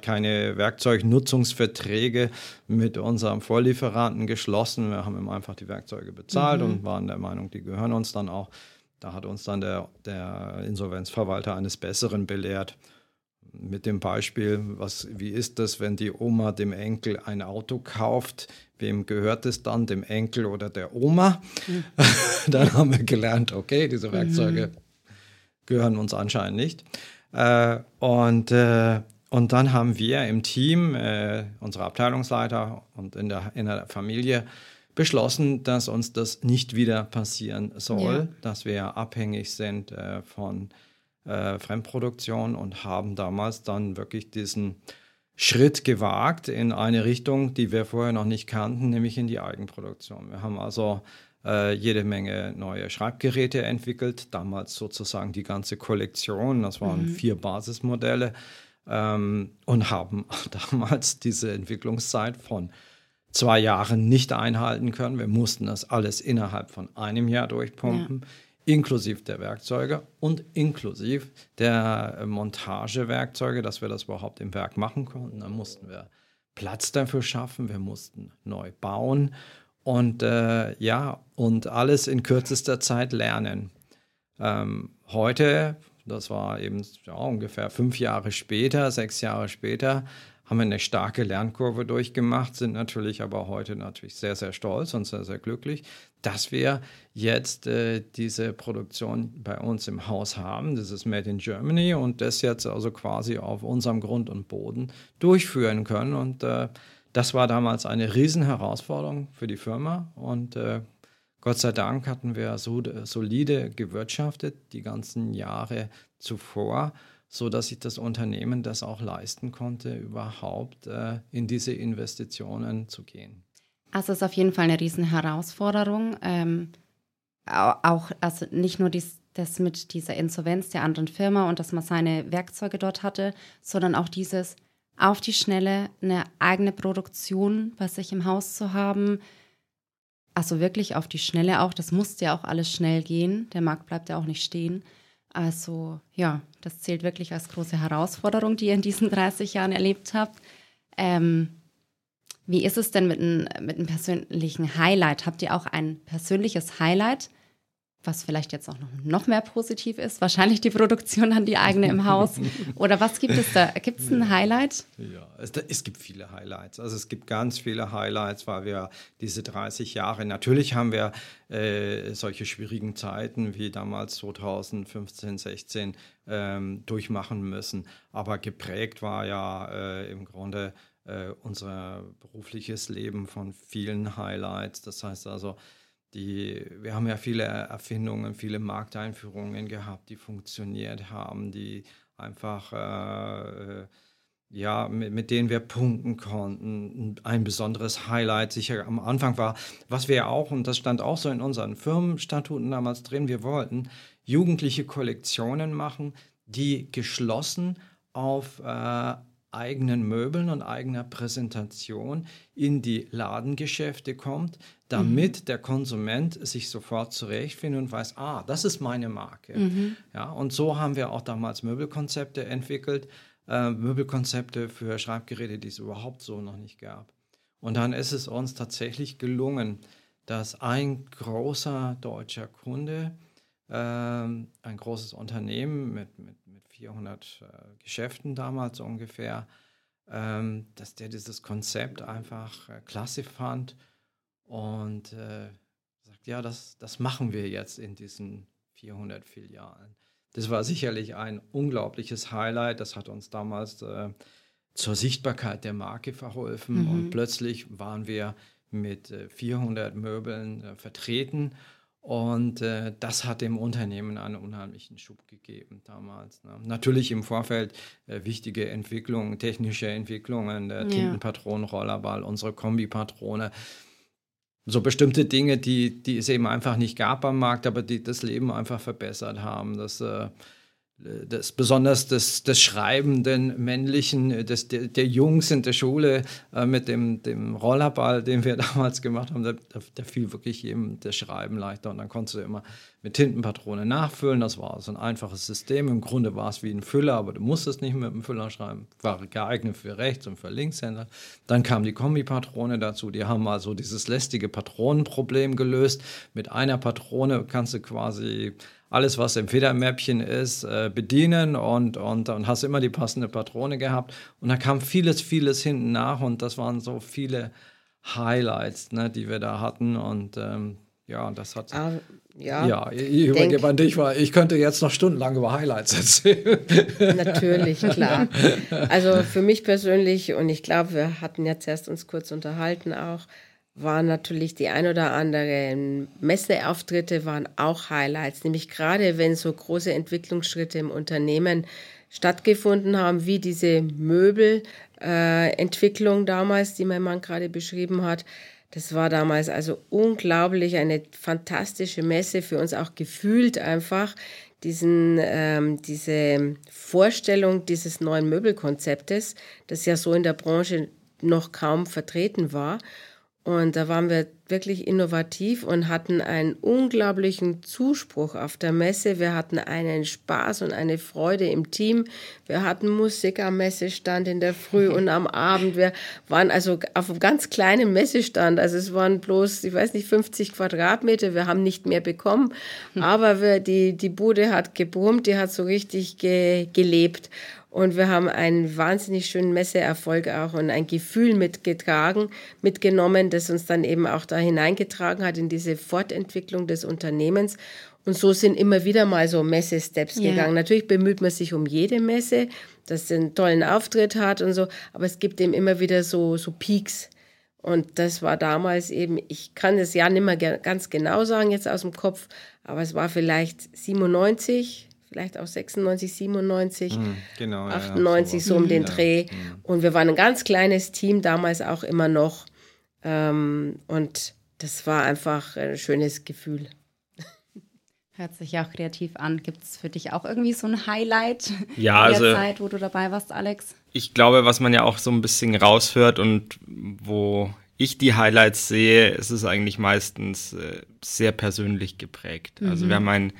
keine Werkzeugnutzungsverträge mit unserem Vorlieferanten geschlossen. Wir haben ihm einfach die Werkzeuge bezahlt mhm. und waren der Meinung, die gehören uns dann auch. Da hat uns dann der, der Insolvenzverwalter eines Besseren belehrt mit dem Beispiel, was, wie ist das, wenn die Oma dem Enkel ein Auto kauft? Wem gehört es dann, dem Enkel oder der Oma? Mhm. dann haben wir gelernt, okay, diese Werkzeuge mhm. gehören uns anscheinend nicht. Äh, und, äh, und dann haben wir im Team, äh, unsere Abteilungsleiter und in der, in der Familie, beschlossen, dass uns das nicht wieder passieren soll, ja. dass wir abhängig sind äh, von äh, Fremdproduktion und haben damals dann wirklich diesen Schritt gewagt in eine Richtung, die wir vorher noch nicht kannten, nämlich in die Eigenproduktion. Wir haben also äh, jede Menge neue Schreibgeräte entwickelt, damals sozusagen die ganze Kollektion, das waren mhm. vier Basismodelle ähm, und haben damals diese Entwicklungszeit von zwei Jahren nicht einhalten können. Wir mussten das alles innerhalb von einem Jahr durchpumpen. Ja inklusive der Werkzeuge und inklusive der äh, Montagewerkzeuge, dass wir das überhaupt im Werk machen konnten. Dann mussten wir Platz dafür schaffen, wir mussten neu bauen und äh, ja, und alles in kürzester Zeit lernen. Ähm, heute, das war eben ja, ungefähr fünf Jahre später, sechs Jahre später, haben eine starke Lernkurve durchgemacht, sind natürlich aber heute natürlich sehr, sehr stolz und sehr, sehr glücklich, dass wir jetzt äh, diese Produktion bei uns im Haus haben. Das ist Made in Germany und das jetzt also quasi auf unserem Grund und Boden durchführen können. Und äh, das war damals eine Riesenherausforderung für die Firma und äh, Gott sei Dank hatten wir so solide gewirtschaftet die ganzen Jahre zuvor so dass sich das Unternehmen das auch leisten konnte, überhaupt äh, in diese Investitionen zu gehen. Also es ist auf jeden Fall eine Riesenherausforderung. Ähm, auch, also nicht nur dies, das mit dieser Insolvenz der anderen Firma und dass man seine Werkzeuge dort hatte, sondern auch dieses auf die Schnelle eine eigene Produktion bei sich im Haus zu haben. Also wirklich auf die Schnelle auch. Das musste ja auch alles schnell gehen. Der Markt bleibt ja auch nicht stehen. Also ja, das zählt wirklich als große Herausforderung, die ihr in diesen 30 Jahren erlebt habt. Ähm, wie ist es denn mit einem, mit einem persönlichen Highlight? Habt ihr auch ein persönliches Highlight, was vielleicht jetzt auch noch, noch mehr positiv ist, wahrscheinlich die Produktion an die eigene im Haus. Oder was gibt es da? Gibt es ein Highlight? Ja, es, es, gibt viele Highlights. Also es gibt ganz viele Highlights, weil wir diese 30 Jahre, natürlich haben wir äh, solche schwierigen Zeiten wie damals 2015, 16 ähm, durchmachen müssen. Aber geprägt war ja äh, im Grunde äh, unser berufliches Leben von vielen Highlights. Das heißt also, die, wir haben ja viele Erfindungen, viele Markteinführungen gehabt, die funktioniert haben, die einfach, äh, ja, mit, mit, denen wir punkten konnten. Ein besonderes Highlight sicher am Anfang war, was wir auch, und das stand auch so in unseren Firmenstatuten damals drin, wir wollten jugendliche Kollektionen machen, die geschlossen auf äh, eigenen Möbeln und eigener Präsentation in die Ladengeschäfte kommt, damit mhm. der Konsument sich sofort zurechtfindet und weiß, ah, das ist meine Marke. Mhm. Ja, und so haben wir auch damals Möbelkonzepte entwickelt, äh, Möbelkonzepte für Schreibgeräte, die es überhaupt so noch nicht gab. Und dann ist es uns tatsächlich gelungen, dass ein großer deutscher Kunde, äh, ein großes Unternehmen mit, mit 400 äh, Geschäften damals ungefähr, ähm, dass der dieses Konzept einfach äh, klasse fand und äh, sagt, ja, das, das machen wir jetzt in diesen 400 Filialen. Das war sicherlich ein unglaubliches Highlight. Das hat uns damals äh, zur Sichtbarkeit der Marke verholfen. Mhm. Und plötzlich waren wir mit 400 äh, Möbeln äh, vertreten und äh, das hat dem Unternehmen einen unheimlichen Schub gegeben damals. Ne? Natürlich im Vorfeld äh, wichtige Entwicklungen, technische Entwicklungen, der ja. Tintenpatron, Rollerball, unsere Kombipatrone. So bestimmte Dinge, die, die es eben einfach nicht gab am Markt, aber die das Leben einfach verbessert haben. Das äh, das, besonders das, das schreibenden männlichen, das, der, der Jungs in der Schule äh, mit dem, dem Rollerball, den wir damals gemacht haben, da, da, fiel wirklich jedem das Schreiben leichter und dann konntest du immer mit Tintenpatrone nachfüllen. Das war so ein einfaches System. Im Grunde war es wie ein Füller, aber du musstest nicht mit dem Füller schreiben. War geeignet für Rechts- und für Linkshänder. Dann kam die Kombipatrone dazu. Die haben also dieses lästige Patronenproblem gelöst. Mit einer Patrone kannst du quasi alles, was im Federmäppchen ist, äh, bedienen und, und, und hast immer die passende Patrone gehabt. Und da kam vieles, vieles hinten nach und das waren so viele Highlights, ne, die wir da hatten. Und ähm, ja, das hat. Ah, ja, ja, ich übergebe an dich, weil ich könnte jetzt noch stundenlang über Highlights erzählen. Natürlich, klar. Also für mich persönlich, und ich glaube, wir hatten jetzt erst uns kurz unterhalten auch, waren natürlich die ein oder anderen Messeauftritte waren auch Highlights, nämlich gerade wenn so große Entwicklungsschritte im Unternehmen stattgefunden haben, wie diese Möbelentwicklung äh, damals, die mein Mann gerade beschrieben hat. Das war damals also unglaublich, eine fantastische Messe für uns auch gefühlt einfach diesen, ähm, diese Vorstellung dieses neuen Möbelkonzeptes, das ja so in der Branche noch kaum vertreten war. Und da waren wir wirklich innovativ und hatten einen unglaublichen Zuspruch auf der Messe. Wir hatten einen Spaß und eine Freude im Team. Wir hatten Musik am Messestand in der Früh und am Abend. Wir waren also auf einem ganz kleinen Messestand. Also es waren bloß, ich weiß nicht, 50 Quadratmeter. Wir haben nicht mehr bekommen. Hm. Aber wir, die, die Bude hat gebrummt, die hat so richtig ge, gelebt. Und wir haben einen wahnsinnig schönen Messeerfolg auch und ein Gefühl mitgetragen, mitgenommen, das uns dann eben auch da hineingetragen hat in diese Fortentwicklung des Unternehmens. Und so sind immer wieder mal so Messe-Steps Ja. gegangen. Natürlich bemüht man sich um jede Messe, dass sie einen tollen Auftritt hat und so, aber es gibt eben immer wieder so, so Peaks. Und das war damals eben, ich kann das Jahr nicht mehr ganz genau sagen jetzt aus dem Kopf, aber es war vielleicht 97, vielleicht auch 96, 97. Genau. ja, ja, 98 so um den Dreh. Und wir waren ein ganz kleines Team, damals auch immer noch. Ähm, und das war einfach ein schönes Gefühl. Hört sich ja auch kreativ an. Gibt es für dich auch irgendwie so ein Highlight Ja, in also- der Zeit, wo du dabei warst, Alex? Ich glaube, was man ja auch so ein bisschen raushört und wo ich die Highlights sehe, ist es eigentlich meistens äh, sehr persönlich geprägt. Also wir haben ein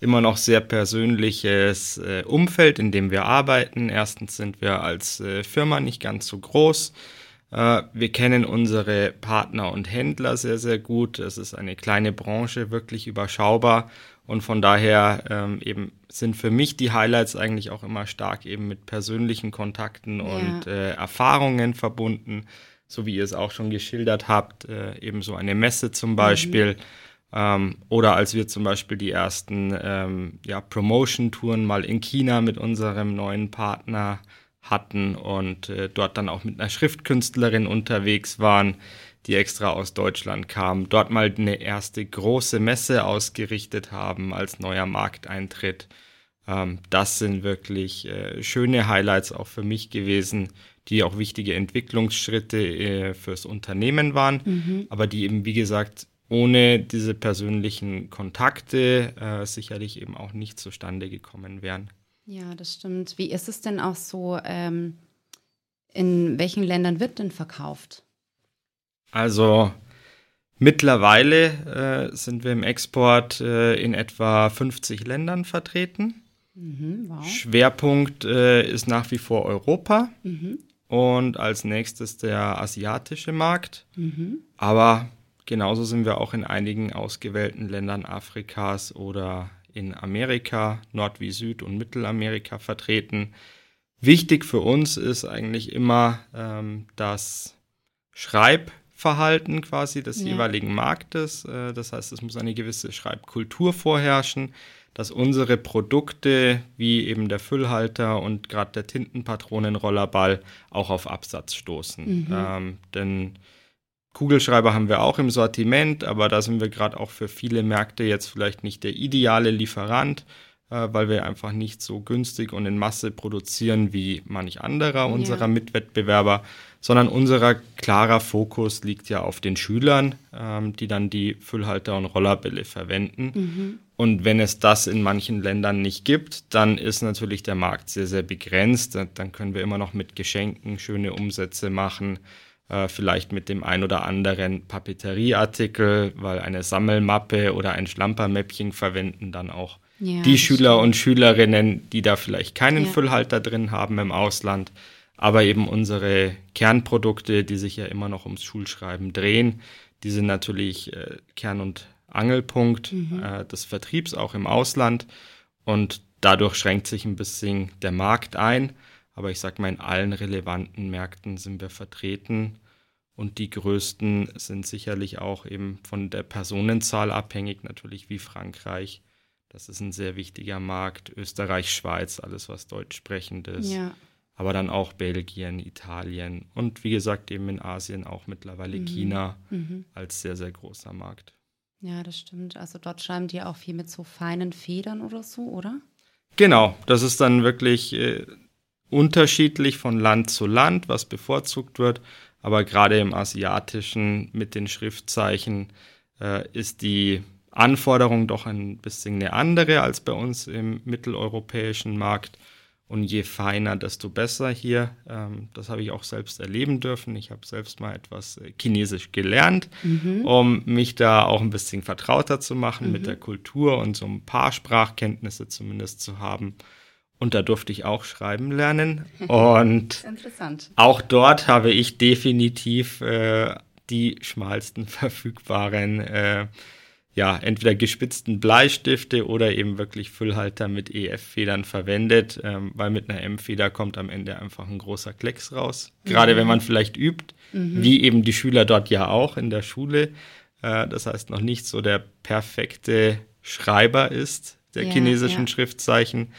immer noch sehr persönliches äh, Umfeld, in dem wir arbeiten. Erstens sind wir als äh, Firma nicht ganz so groß. Äh, wir kennen unsere Partner und Händler sehr, sehr gut. Es ist eine kleine Branche, wirklich überschaubar. Und von daher ähm, eben sind für mich die Highlights eigentlich auch immer stark eben mit persönlichen Kontakten und äh, Erfahrungen verbunden, so wie ihr es auch schon geschildert habt, äh, eben so eine Messe zum Beispiel. Ähm, oder als wir zum Beispiel die ersten ähm, ja, Promotion-Touren mal in China mit unserem neuen Partner hatten und äh, dort dann auch mit einer Schriftkünstlerin unterwegs waren, die extra aus Deutschland kam, dort mal eine erste große Messe ausgerichtet haben als neuer Markteintritt. Ähm, das sind wirklich äh, schöne Highlights auch für mich gewesen, die auch wichtige Entwicklungsschritte äh, fürs Unternehmen waren, aber die eben, wie gesagt, ohne diese persönlichen Kontakte äh, sicherlich eben auch nicht zustande gekommen wären. Ja, das stimmt. Wie ist es denn auch so, ähm, in welchen Ländern wird denn verkauft? Also mittlerweile äh, sind wir im Export äh, in etwa 50 Ländern vertreten. Mhm, wow. Schwerpunkt äh, ist nach wie vor Europa und als nächstes der asiatische Markt. Aber genauso sind wir auch in einigen ausgewählten Ländern Afrikas oder in Amerika, Nord- wie Süd- und Mittelamerika vertreten. Wichtig für uns ist eigentlich immer ähm, das Schreibverhalten quasi des Ja. jeweiligen Marktes. Äh, das heißt, es muss eine gewisse Schreibkultur vorherrschen, dass unsere Produkte wie eben der Füllhalter und gerade der Tintenpatronenrollerball auch auf Absatz stoßen. Ähm, denn Kugelschreiber haben wir auch im Sortiment, aber da sind wir gerade auch für viele Märkte jetzt vielleicht nicht der ideale Lieferant, äh, weil wir einfach nicht so günstig und in Masse produzieren wie manch anderer unserer Mitwettbewerber, sondern unser klarer Fokus liegt ja auf den Schülern, ähm, die dann die Füllhalter und Rollerbälle verwenden. Und wenn es das in manchen Ländern nicht gibt, dann ist natürlich der Markt sehr, sehr begrenzt. Dann können wir immer noch mit Geschenken schöne Umsätze machen äh, vielleicht mit dem ein oder anderen Papeterieartikel, weil eine Sammelmappe oder ein Schlampermäppchen verwenden dann auch Ja, die Schüler und Schülerinnen, die da vielleicht keinen Ja. Füllhalter drin haben im Ausland, aber eben unsere Kernprodukte, die sich ja immer noch ums Schulschreiben drehen, die sind natürlich äh, Kern- und Angelpunkt äh, des Vertriebs auch im Ausland und dadurch schränkt sich ein bisschen der Markt ein. Aber ich sag mal, in allen relevanten Märkten sind wir vertreten. Und die größten sind sicherlich auch eben von der Personenzahl abhängig, natürlich wie Frankreich. Das ist ein sehr wichtiger Markt. Österreich, Schweiz, alles was deutsch sprechend ist. Ja, Aber dann auch Belgien, Italien und wie gesagt eben in Asien auch mittlerweile China als sehr, sehr großer Markt. ja, das stimmt. Also dort schreiben die auch viel mit so feinen Federn oder so, oder? Genau, das ist dann wirklich äh, unterschiedlich von Land zu Land, was bevorzugt wird. Aber gerade im Asiatischen mit den Schriftzeichen äh, ist die Anforderung doch ein bisschen eine andere als bei uns im mitteleuropäischen Markt. Und je feiner, desto besser hier. Ähm, das habe ich auch selbst erleben dürfen. Ich habe selbst mal etwas äh, Chinesisch gelernt, um mich da auch ein bisschen vertrauter zu machen mit der Kultur und so ein paar Sprachkenntnisse zumindest zu haben. Und da durfte ich auch schreiben lernen. Und auch dort habe ich definitiv äh, die schmalsten verfügbaren äh, ja, entweder gespitzten Bleistifte oder eben wirklich Füllhalter mit EF-Federn verwendet, ähm, weil mit einer M-Feder kommt am Ende einfach ein großer Klecks raus. Gerade mhm. wenn man vielleicht übt, mhm. wie eben die Schüler dort ja auch in der Schule. Äh, das heißt, noch nicht so der perfekte Schreiber ist der ja, chinesischen ja. Schriftzeichen.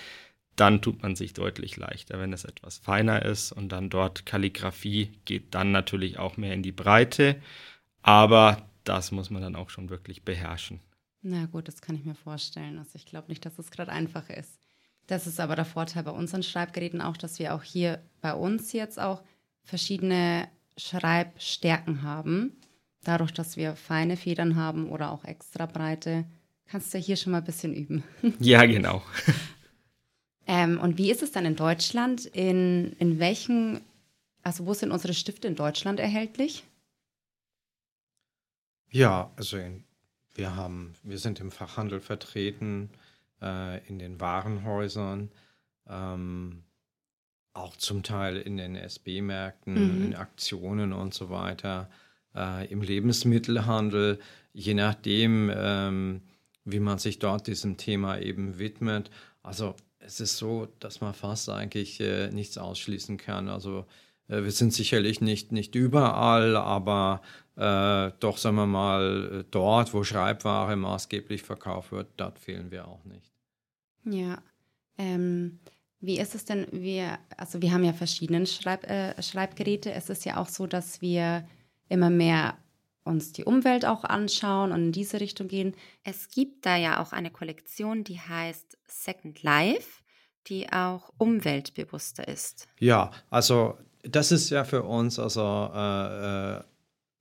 Dann tut man sich deutlich leichter, wenn es etwas feiner ist und dann dort Kalligrafie geht dann natürlich auch mehr in die Breite. Aber das muss man dann auch schon wirklich beherrschen. Na gut, das kann ich mir vorstellen. Also ich glaube nicht, dass es gerade einfach ist. Das ist aber der Vorteil bei unseren Schreibgeräten auch, dass wir auch hier bei uns jetzt auch verschiedene Schreibstärken haben. Dadurch, dass wir feine Federn haben oder auch extra breite, kannst du hier schon mal ein bisschen üben. Ja, genau. ähm, und wie ist es dann in Deutschland? In, in welchen, also wo sind unsere Stifte in Deutschland erhältlich? Ja, also in, wir haben, wir sind im Fachhandel vertreten, äh, in den Warenhäusern, ähm, auch zum Teil in den SB-Märkten, mhm. in Aktionen und so weiter, äh, im Lebensmittelhandel, je nachdem, ähm, wie man sich dort diesem Thema eben widmet. Also es ist so, dass man fast eigentlich äh, nichts ausschließen kann. Also äh, wir sind sicherlich nicht, nicht überall, aber äh, doch, sagen wir mal, dort, wo Schreibware maßgeblich verkauft wird, dort fehlen wir auch nicht. Ja. Ähm, wie ist es denn? Wir, also wir haben ja verschiedene Schreib, äh, Schreibgeräte. Es ist ja auch so, dass wir immer mehr uns die Umwelt auch anschauen und in diese Richtung gehen. Es gibt da ja auch eine Kollektion, die heißt Second Life, die auch umweltbewusster ist. Ja, also das ist ja für uns also äh, äh,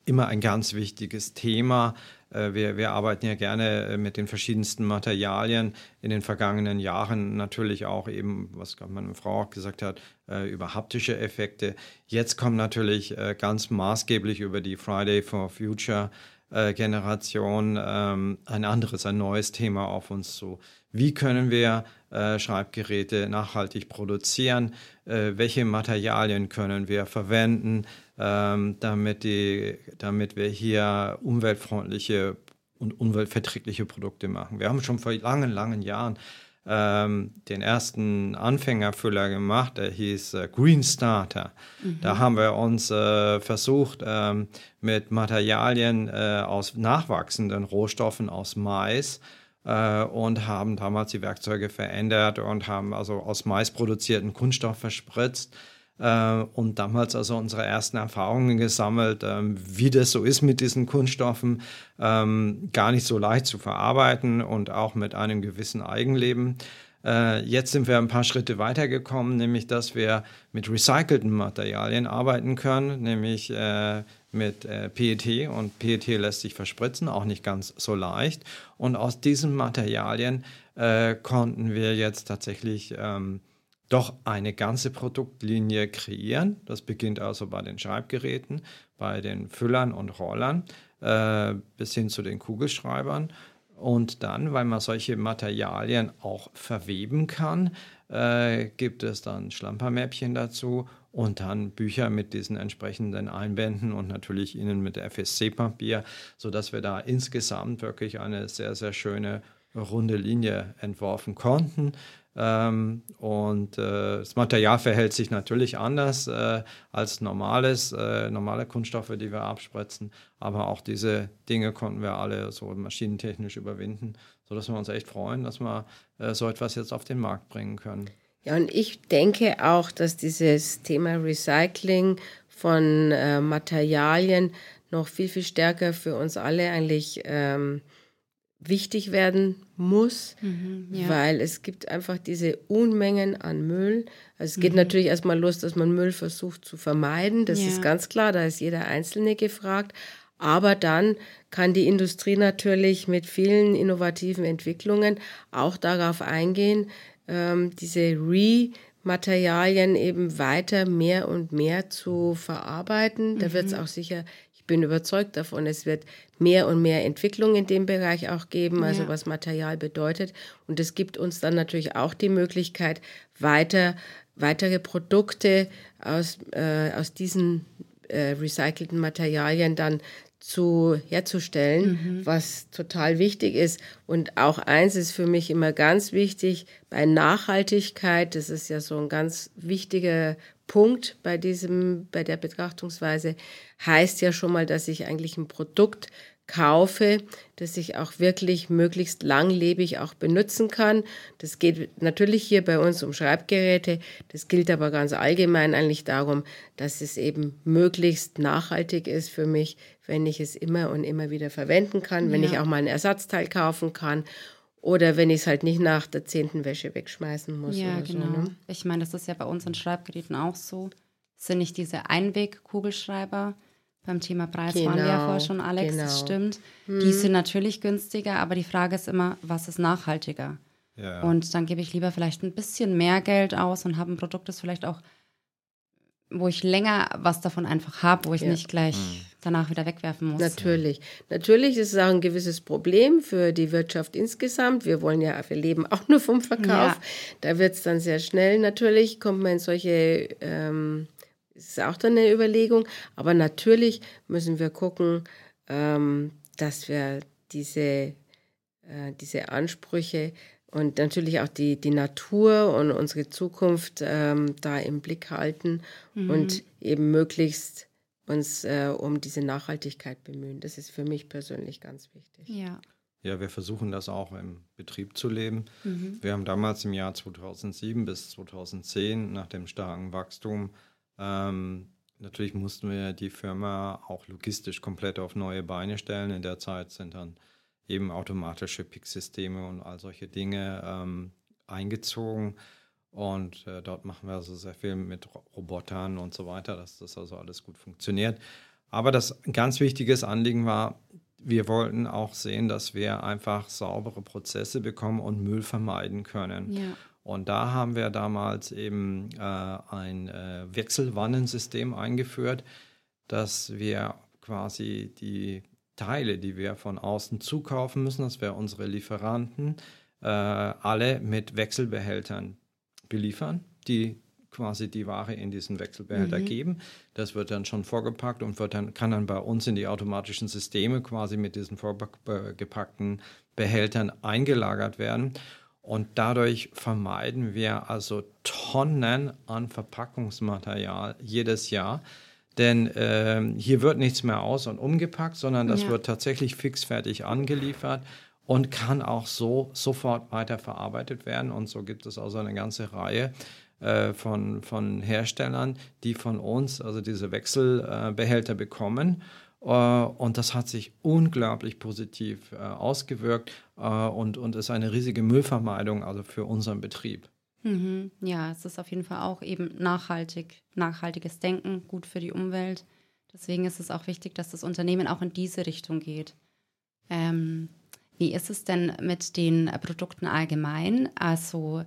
immer ein ganz wichtiges Thema. Äh, wir, wir, arbeiten ja gerne äh, mit den verschiedensten Materialien. In den vergangenen Jahren natürlich auch eben, was meine Frau auch gesagt hat, äh, über haptische Effekte. Jetzt kommt natürlich ganz maßgeblich über die Friday for Future Generation ähm, ein anderes, ein neues Thema auf uns zu. Wie können wir Schreibgeräte nachhaltig produzieren? Welche Materialien können wir verwenden, damit, die, damit wir hier umweltfreundliche und umweltverträgliche Produkte machen? Wir haben schon vor langen, langen Jahren ähm, den ersten Anfängerfüller gemacht, der hieß äh, Green Starter. Mhm. Da haben wir uns äh, versucht, ähm, mit Materialien äh, aus nachwachsenden Rohstoffen aus Mais äh, und haben damals die Werkzeuge verändert und haben also aus Mais produzierten Kunststoff verspritzt und damals also unsere ersten Erfahrungen gesammelt, ähm, wie das so ist mit diesen Kunststoffen, ähm, gar nicht so leicht zu verarbeiten und auch mit einem gewissen Eigenleben. Äh, jetzt sind wir ein paar Schritte weitergekommen, nämlich dass wir mit recycelten Materialien arbeiten können, nämlich äh, mit äh, PET und PET lässt sich verspritzen, auch nicht ganz so leicht. Und aus diesen Materialien äh, konnten wir jetzt tatsächlich ähm, doch eine ganze Produktlinie kreieren. Das beginnt also bei den Schreibgeräten, bei den Füllern und Rollern äh, bis hin zu den Kugelschreibern. Und dann, weil man solche Materialien auch verweben kann, äh, gibt es dann Schlampermäppchen dazu und dann Bücher mit diesen entsprechenden Einbänden und natürlich ihnen mit FSC-Papier, sodass wir da insgesamt wirklich eine sehr, sehr schöne runde Linie entworfen konnten. Ähm, und äh, das Material verhält sich natürlich anders äh, als normales, äh, normale Kunststoffe, die wir abspritzen. Aber auch diese Dinge konnten wir alle so maschinentechnisch überwinden, sodass wir uns echt freuen, dass wir äh, so etwas jetzt auf den Markt bringen können. Ja, und ich denke auch, dass dieses Thema Recycling von äh, Materialien noch viel, viel stärker für uns alle eigentlich ähm, wichtig werden muss, mhm, ja. weil es gibt einfach diese Unmengen an Müll. Also es geht mhm. natürlich erstmal los, dass man Müll versucht zu vermeiden. Das ja. ist ganz klar, da ist jeder Einzelne gefragt. Aber dann kann die Industrie natürlich mit vielen innovativen Entwicklungen auch darauf eingehen, ähm, diese Re-Materialien eben weiter mehr und mehr zu verarbeiten. Da wird es mhm. auch sicher bin überzeugt davon, es wird mehr und mehr Entwicklung in dem Bereich auch geben, also ja. was Material bedeutet. Und es gibt uns dann natürlich auch die Möglichkeit, weiter, weitere Produkte aus, äh, aus diesen äh, recycelten Materialien dann zu, herzustellen, mhm. was total wichtig ist. Und auch eins ist für mich immer ganz wichtig, bei Nachhaltigkeit, das ist ja so ein ganz wichtiger Punkt bei diesem, bei der Betrachtungsweise, heißt ja schon mal, dass ich eigentlich ein Produkt kaufe, das ich auch wirklich möglichst langlebig auch benutzen kann. Das geht natürlich hier bei uns um Schreibgeräte. Das gilt aber ganz allgemein eigentlich darum, dass es eben möglichst nachhaltig ist für mich, wenn ich es immer und immer wieder verwenden kann, wenn ja. ich auch mal ein Ersatzteil kaufen kann oder wenn ich es halt nicht nach der zehnten Wäsche wegschmeißen muss. Ja, genau. So, ne? Ich meine, das ist ja bei unseren Schreibgeräten auch so. Das sind nicht diese Einweg-Kugelschreiber, beim Thema Preis genau, waren wir ja vorher schon, Alex, genau. das stimmt. Hm. Die sind natürlich günstiger, aber die Frage ist immer, was ist nachhaltiger? Ja. Und dann gebe ich lieber vielleicht ein bisschen mehr Geld aus und habe ein Produkt, das vielleicht auch, wo ich länger was davon einfach habe, wo ich ja. nicht gleich hm. danach wieder wegwerfen muss. Natürlich. Natürlich ist es auch ein gewisses Problem für die Wirtschaft insgesamt. Wir wollen ja, wir leben auch nur vom Verkauf. Ja. Da wird es dann sehr schnell natürlich, kommt man in solche ähm, ist auch dann eine Überlegung. Aber natürlich müssen wir gucken, ähm, dass wir diese, äh, diese Ansprüche und natürlich auch die, die Natur und unsere Zukunft ähm, da im Blick halten mhm. und eben möglichst uns äh, um diese Nachhaltigkeit bemühen. Das ist für mich persönlich ganz wichtig. Ja. Ja, wir versuchen das auch im Betrieb zu leben. Mhm. Wir haben damals im Jahr 2007 bis 2010 nach dem starken Wachstum ähm, natürlich mussten wir die Firma auch logistisch komplett auf neue Beine stellen. In der Zeit sind dann eben automatische Pick-Systeme und all solche Dinge ähm, eingezogen. Und äh, dort machen wir also sehr viel mit Robotern und so weiter, dass das also alles gut funktioniert. Aber das ganz wichtiges Anliegen war, wir wollten auch sehen, dass wir einfach saubere Prozesse bekommen und Müll vermeiden können. Ja. Und da haben wir damals eben äh, ein äh, Wechselwannensystem eingeführt, dass wir quasi die Teile, die wir von außen zukaufen müssen, das wäre unsere Lieferanten, äh, alle mit Wechselbehältern beliefern, die quasi die Ware in diesen Wechselbehälter mhm. geben. Das wird dann schon vorgepackt und wird dann, kann dann bei uns in die automatischen Systeme quasi mit diesen vorgepackten Behältern eingelagert werden. Und dadurch vermeiden wir also Tonnen an Verpackungsmaterial jedes Jahr. Denn äh, hier wird nichts mehr aus- und umgepackt, sondern das ja. wird tatsächlich fixfertig angeliefert und kann auch so sofort weiterverarbeitet werden. Und so gibt es also eine ganze Reihe äh, von, von Herstellern, die von uns also diese Wechselbehälter äh, bekommen äh, und das hat sich unglaublich positiv äh, ausgewirkt äh, und, und ist eine riesige Müllvermeidung also für unseren Betrieb. Mhm. Ja, es ist auf jeden Fall auch eben nachhaltig, nachhaltiges Denken, gut für die Umwelt. Deswegen ist es auch wichtig, dass das Unternehmen auch in diese Richtung geht. Ähm, wie ist es denn mit den Produkten allgemein? Also,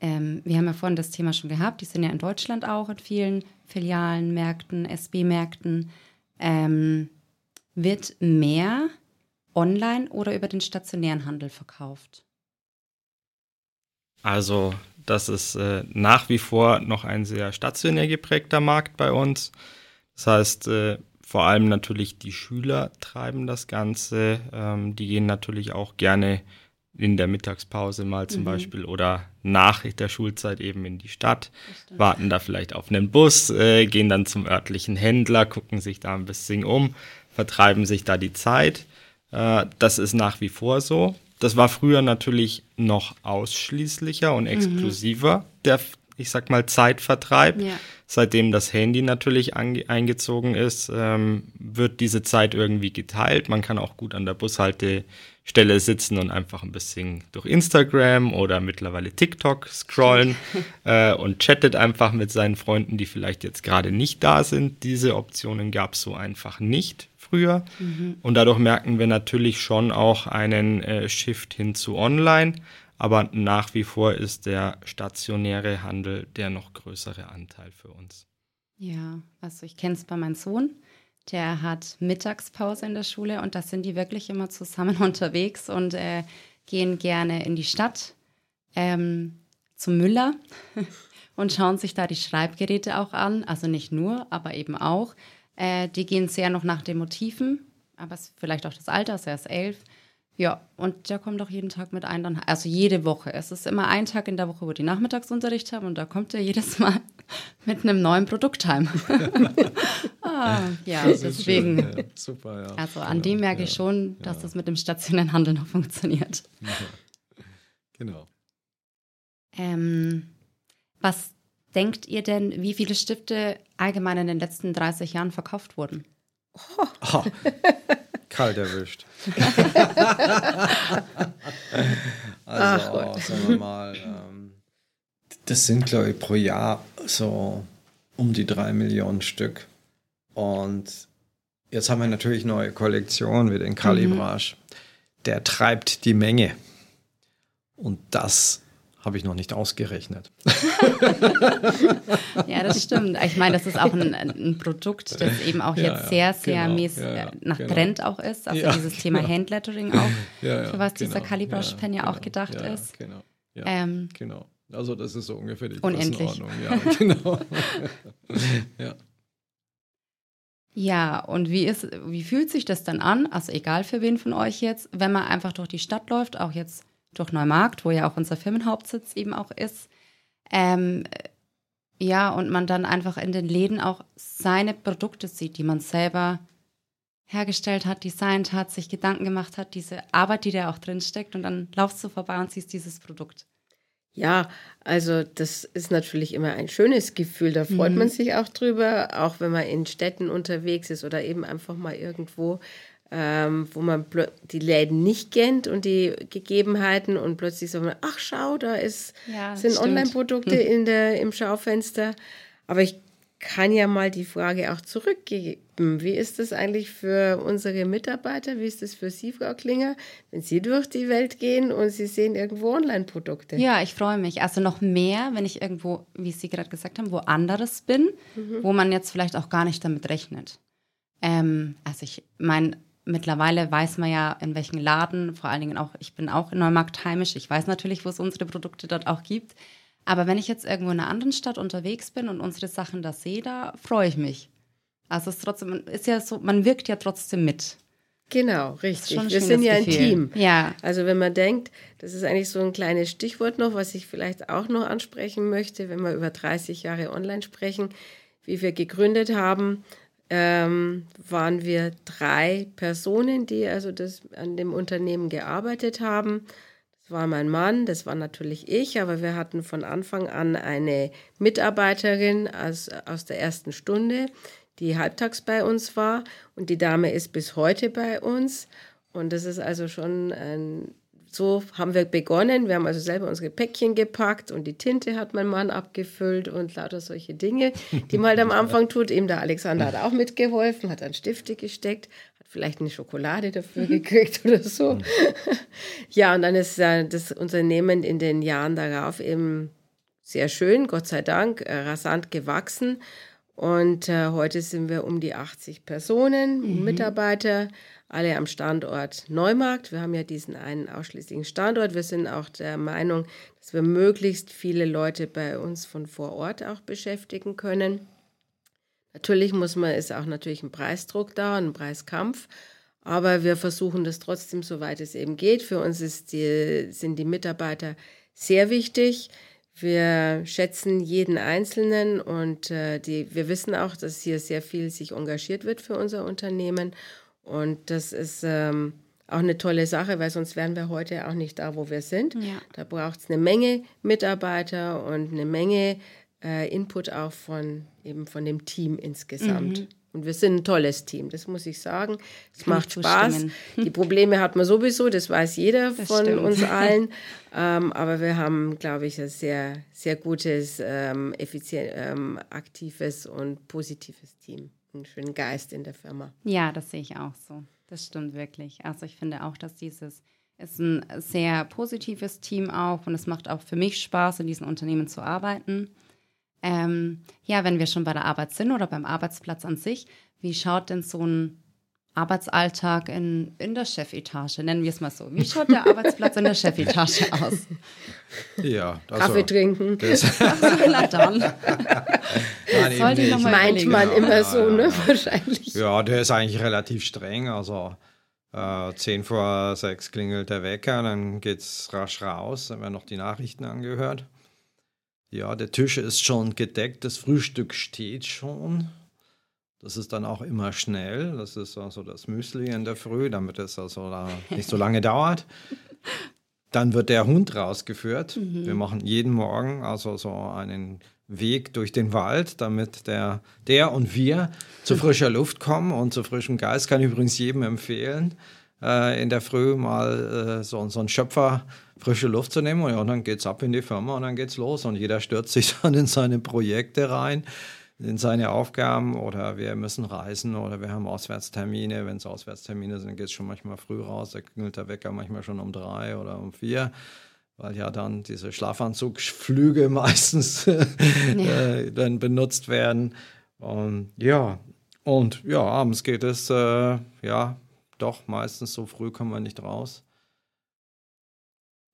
ähm, wir haben ja vorhin das Thema schon gehabt, die sind ja in Deutschland auch in vielen Filialen, Märkten, SB-Märkten. Ähm, wird mehr online oder über den stationären Handel verkauft? Also, das ist äh, nach wie vor noch ein sehr stationär geprägter Markt bei uns. Das heißt, äh, vor allem natürlich die Schüler treiben das Ganze. Ähm, die gehen natürlich auch gerne in der Mittagspause mal zum mhm. Beispiel oder nach der Schulzeit eben in die Stadt, warten da vielleicht auf einen Bus, äh, gehen dann zum örtlichen Händler, gucken sich da ein bisschen um, vertreiben sich da die Zeit. Äh, das ist nach wie vor so. Das war früher natürlich noch ausschließlicher und mhm. exklusiver, mhm. der, ich sag mal, Zeitvertreib. Ja. Seitdem das Handy natürlich eingezogen ist, ähm, wird diese Zeit irgendwie geteilt. Man kann auch gut an der Bushalte Stelle sitzen und einfach ein bisschen durch Instagram oder mittlerweile TikTok scrollen äh, und chattet einfach mit seinen Freunden, die vielleicht jetzt gerade nicht da sind. Diese Optionen gab es so einfach nicht früher. Mhm. Und dadurch merken wir natürlich schon auch einen äh, Shift hin zu Online. Aber nach wie vor ist der stationäre Handel der noch größere Anteil für uns. Ja, also ich kenne es bei meinem Sohn der hat Mittagspause in der Schule und da sind die wirklich immer zusammen unterwegs und äh, gehen gerne in die Stadt ähm, zum Müller und schauen sich da die Schreibgeräte auch an. Also nicht nur, aber eben auch. Äh, die gehen sehr noch nach den Motiven aber es vielleicht auch das Alter, er ist elf. Ja, und der kommt auch jeden Tag mit ein, dann, also jede Woche. Es ist immer ein Tag in der Woche, wo die Nachmittagsunterricht haben und da kommt er jedes Mal mit einem neuen Produkt heim. ah, ja, deswegen. Ja, super, ja. Also an genau, dem merke ich schon, dass ja. das mit dem stationären Handel noch funktioniert. Genau. Ähm, was denkt ihr denn, wie viele Stifte allgemein in den letzten 30 Jahren verkauft wurden? Oh. Oh. Kalt erwischt. also, Ach sagen wir mal, ähm, das sind, glaube ich, pro Jahr so um die drei Millionen Stück. Und jetzt haben wir natürlich neue Kollektionen wie den Calibrage. Mhm. Der treibt die Menge. Und das habe ich noch nicht ausgerechnet. ja, das stimmt. Ich meine, das ist auch ein, ein Produkt, das eben auch ja, jetzt sehr, sehr genau, mäßig, ja, nach genau. Trend auch ist. Also dieses Thema genau. Handlettering auch, für was dieser genau. Calibrash Pen ja, auch gedacht ist. Genau. Ähm, genau. Also das ist so ungefähr die Unendlich. Ja, genau. ja. Ja, und wie, ist, wie fühlt sich das dann an? Also egal für wen von euch jetzt, wenn man einfach durch die Stadt läuft, auch jetzt durch Neumarkt, wo ja auch unser Firmenhauptsitz eben auch ist. Ähm, ja, und man dann einfach in den Läden auch seine Produkte sieht, die man selber hergestellt hat, designt hat, sich Gedanken gemacht hat, diese Arbeit, die da auch drin steckt und dann laufst du vorbei und siehst dieses Produkt. Ja, also das ist natürlich immer ein schönes Gefühl, da freut mhm. man sich auch drüber, auch wenn man in Städten unterwegs ist oder eben einfach mal irgendwo ähm, wo man die Läden nicht kennt und die Gegebenheiten und plötzlich so, ach schau, da ist, ja, sind Online-Produkte in der, im Schaufenster. Aber ich kann ja mal die Frage auch zurückgeben. Wie ist das eigentlich für unsere Mitarbeiter? Wie ist das für Sie, Frau Klinger, wenn Sie durch die Welt gehen und Sie sehen irgendwo Online-Produkte? Ja, ich freue mich. Also noch mehr, wenn ich irgendwo, wie Sie gerade gesagt haben, wo anderes bin, mhm. wo man jetzt vielleicht auch gar nicht damit rechnet. Ähm, also ich meine, mittlerweile weiß man ja, in welchen Laden, vor allen Dingen auch, ich bin auch in Neumarkt heimisch, ich weiß natürlich, wo es unsere Produkte dort auch gibt. Aber wenn ich jetzt irgendwo in einer anderen Stadt unterwegs bin und unsere Sachen da sehe, da freue ich mich. Also es ist trotzdem, ist ja so, man wirkt ja trotzdem mit. Genau, richtig. Wir sind ja ein Gefühl. Team. Ja. Also wenn man denkt, das ist eigentlich so ein kleines Stichwort noch, was ich vielleicht auch noch ansprechen möchte, wenn wir über 30 Jahre online sprechen, wie wir gegründet haben, ähm, waren wir drei Personen, die also das, an dem Unternehmen gearbeitet haben. Das war mein Mann, das war natürlich ich, aber wir hatten von Anfang an eine Mitarbeiterin aus, aus der ersten Stunde, die halbtags bei uns war. Und die Dame ist bis heute bei uns. Und das ist also schon ein so haben wir begonnen. Wir haben also selber unsere Päckchen gepackt und die Tinte hat mein Mann abgefüllt und lauter solche Dinge, die man halt am Anfang tut. Eben der Alexander hat auch mitgeholfen, hat dann Stifte gesteckt, hat vielleicht eine Schokolade dafür gekriegt oder so. Ja, und dann ist äh, das Unternehmen in den Jahren darauf eben sehr schön, Gott sei Dank, äh, rasant gewachsen. Und äh, heute sind wir um die 80 Personen, mhm. Mitarbeiter alle am Standort Neumarkt. Wir haben ja diesen einen ausschließlichen Standort. Wir sind auch der Meinung, dass wir möglichst viele Leute bei uns von vor Ort auch beschäftigen können. Natürlich muss man, ist auch natürlich ein Preisdruck da, ein Preiskampf. Aber wir versuchen das trotzdem, soweit es eben geht. Für uns ist die, sind die Mitarbeiter sehr wichtig. Wir schätzen jeden Einzelnen und äh, die, wir wissen auch, dass hier sehr viel sich engagiert wird für unser Unternehmen. Und das ist ähm, auch eine tolle Sache, weil sonst wären wir heute auch nicht da, wo wir sind. Ja. Da braucht es eine Menge Mitarbeiter und eine Menge äh, Input auch von eben von dem Team insgesamt. Mhm. Und wir sind ein tolles Team, das muss ich sagen. Es macht Spaß. Die Probleme hat man sowieso, das weiß jeder das von stimmt. uns allen. Ähm, aber wir haben, glaube ich, ein sehr, sehr gutes, ähm, effizient, ähm, aktives und positives Team einen schönen Geist in der Firma. Ja, das sehe ich auch so. Das stimmt wirklich. Also ich finde auch, dass dieses ist ein sehr positives Team auch und es macht auch für mich Spaß, in diesem Unternehmen zu arbeiten. Ähm, ja, wenn wir schon bei der Arbeit sind oder beim Arbeitsplatz an sich, wie schaut denn so ein Arbeitsalltag in, in der Chefetage, nennen wir es mal so. Wie schaut der Arbeitsplatz in der Chefetage aus? Ja, also, Kaffee trinken. Das Na dann. Nein, Soll die Meint man immer ja, so, ne? Wahrscheinlich. Ja, der ist eigentlich relativ streng. Also äh, 10 vor 6 klingelt der Wecker, dann geht es rasch raus, dann werden noch die Nachrichten angehört. Ja, der Tisch ist schon gedeckt, das Frühstück steht schon. Das ist dann auch immer schnell. Das ist also das Müsli in der Früh, damit es also nicht so lange dauert. Dann wird der Hund rausgeführt. Mhm. Wir machen jeden Morgen also so einen Weg durch den Wald, damit der, der und wir zu frischer Luft kommen und zu frischem Geist. Kann ich übrigens jedem empfehlen, äh, in der Früh mal äh, so, so einen Schöpfer frische Luft zu nehmen. Und, ja, und dann geht's ab in die Firma und dann geht's los. Und jeder stürzt sich dann in seine Projekte rein in seine Aufgaben oder wir müssen reisen oder wir haben Auswärtstermine. Wenn es Auswärtstermine sind, geht es schon manchmal früh raus. Da klingelt der Wecker manchmal schon um drei oder um vier, weil ja dann diese Schlafanzugflüge meistens ja. äh, dann benutzt werden. Und ja, und ja, abends geht es, äh, ja, doch meistens so früh kommen wir nicht raus.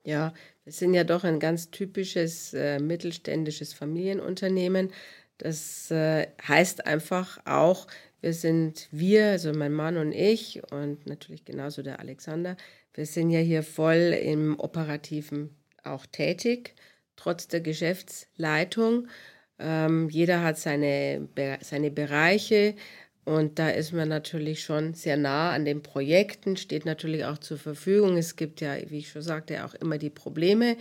Ja, wir sind ja doch ein ganz typisches äh, mittelständisches Familienunternehmen. Das äh, heißt einfach auch, wir sind wir, also mein Mann und ich und natürlich genauso der Alexander, wir sind ja hier voll im Operativen auch tätig, trotz der Geschäftsleitung. Ähm, jeder hat seine, seine Bereiche und da ist man natürlich schon sehr nah an den Projekten, steht natürlich auch zur Verfügung. Es gibt ja, wie ich schon sagte, auch immer die Probleme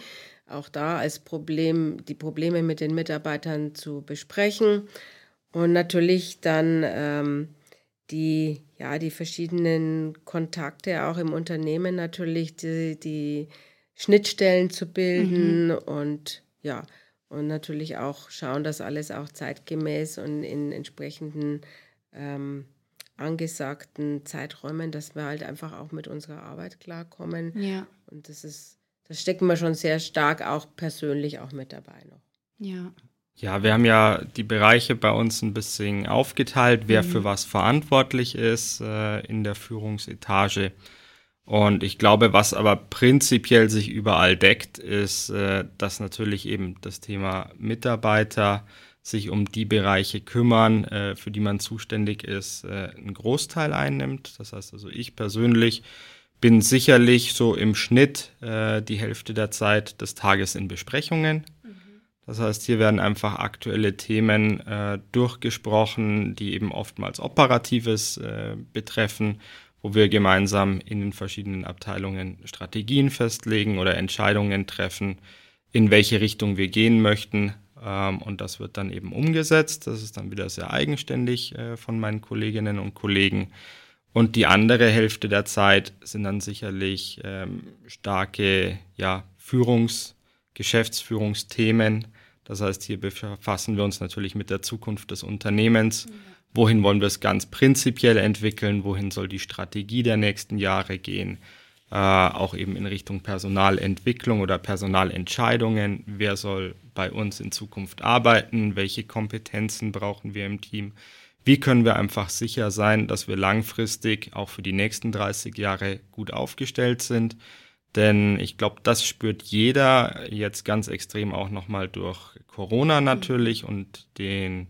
auch da als Problem, die Probleme mit den Mitarbeitern zu besprechen und natürlich dann ähm, die, ja, die verschiedenen Kontakte auch im Unternehmen natürlich die, die Schnittstellen zu bilden mhm. und ja, und natürlich auch schauen, dass alles auch zeitgemäß und in entsprechenden ähm, angesagten Zeiträumen, dass wir halt einfach auch mit unserer Arbeit klarkommen. Ja. Und das ist das stecken wir schon sehr stark auch persönlich auch mit dabei noch. Ja. Ja, wir haben ja die Bereiche bei uns ein bisschen aufgeteilt, wer mhm. für was verantwortlich ist äh, in der Führungsetage. Und ich glaube, was aber prinzipiell sich überall deckt, ist, äh, dass natürlich eben das Thema Mitarbeiter sich um die Bereiche kümmern, äh, für die man zuständig ist, äh, einen Großteil einnimmt. Das heißt also, ich persönlich bin sicherlich so im Schnitt äh, die Hälfte der Zeit des Tages in Besprechungen. Mhm. Das heißt, hier werden einfach aktuelle Themen äh, durchgesprochen, die eben oftmals Operatives äh, betreffen, wo wir gemeinsam in den verschiedenen Abteilungen Strategien festlegen oder Entscheidungen treffen, in welche Richtung wir gehen möchten. Ähm, und das wird dann eben umgesetzt. Das ist dann wieder sehr eigenständig äh, von meinen Kolleginnen und Kollegen. Und die andere Hälfte der Zeit sind dann sicherlich ähm, starke ja, Führungs-, Geschäftsführungsthemen. Das heißt, hier befassen wir uns natürlich mit der Zukunft des Unternehmens. Wohin wollen wir es ganz prinzipiell entwickeln? Wohin soll die Strategie der nächsten Jahre gehen? Äh, auch eben in Richtung Personalentwicklung oder Personalentscheidungen. Wer soll bei uns in Zukunft arbeiten? Welche Kompetenzen brauchen wir im Team? Wie können wir einfach sicher sein, dass wir langfristig auch für die nächsten 30 Jahre gut aufgestellt sind? Denn ich glaube, das spürt jeder jetzt ganz extrem auch nochmal durch Corona natürlich und den,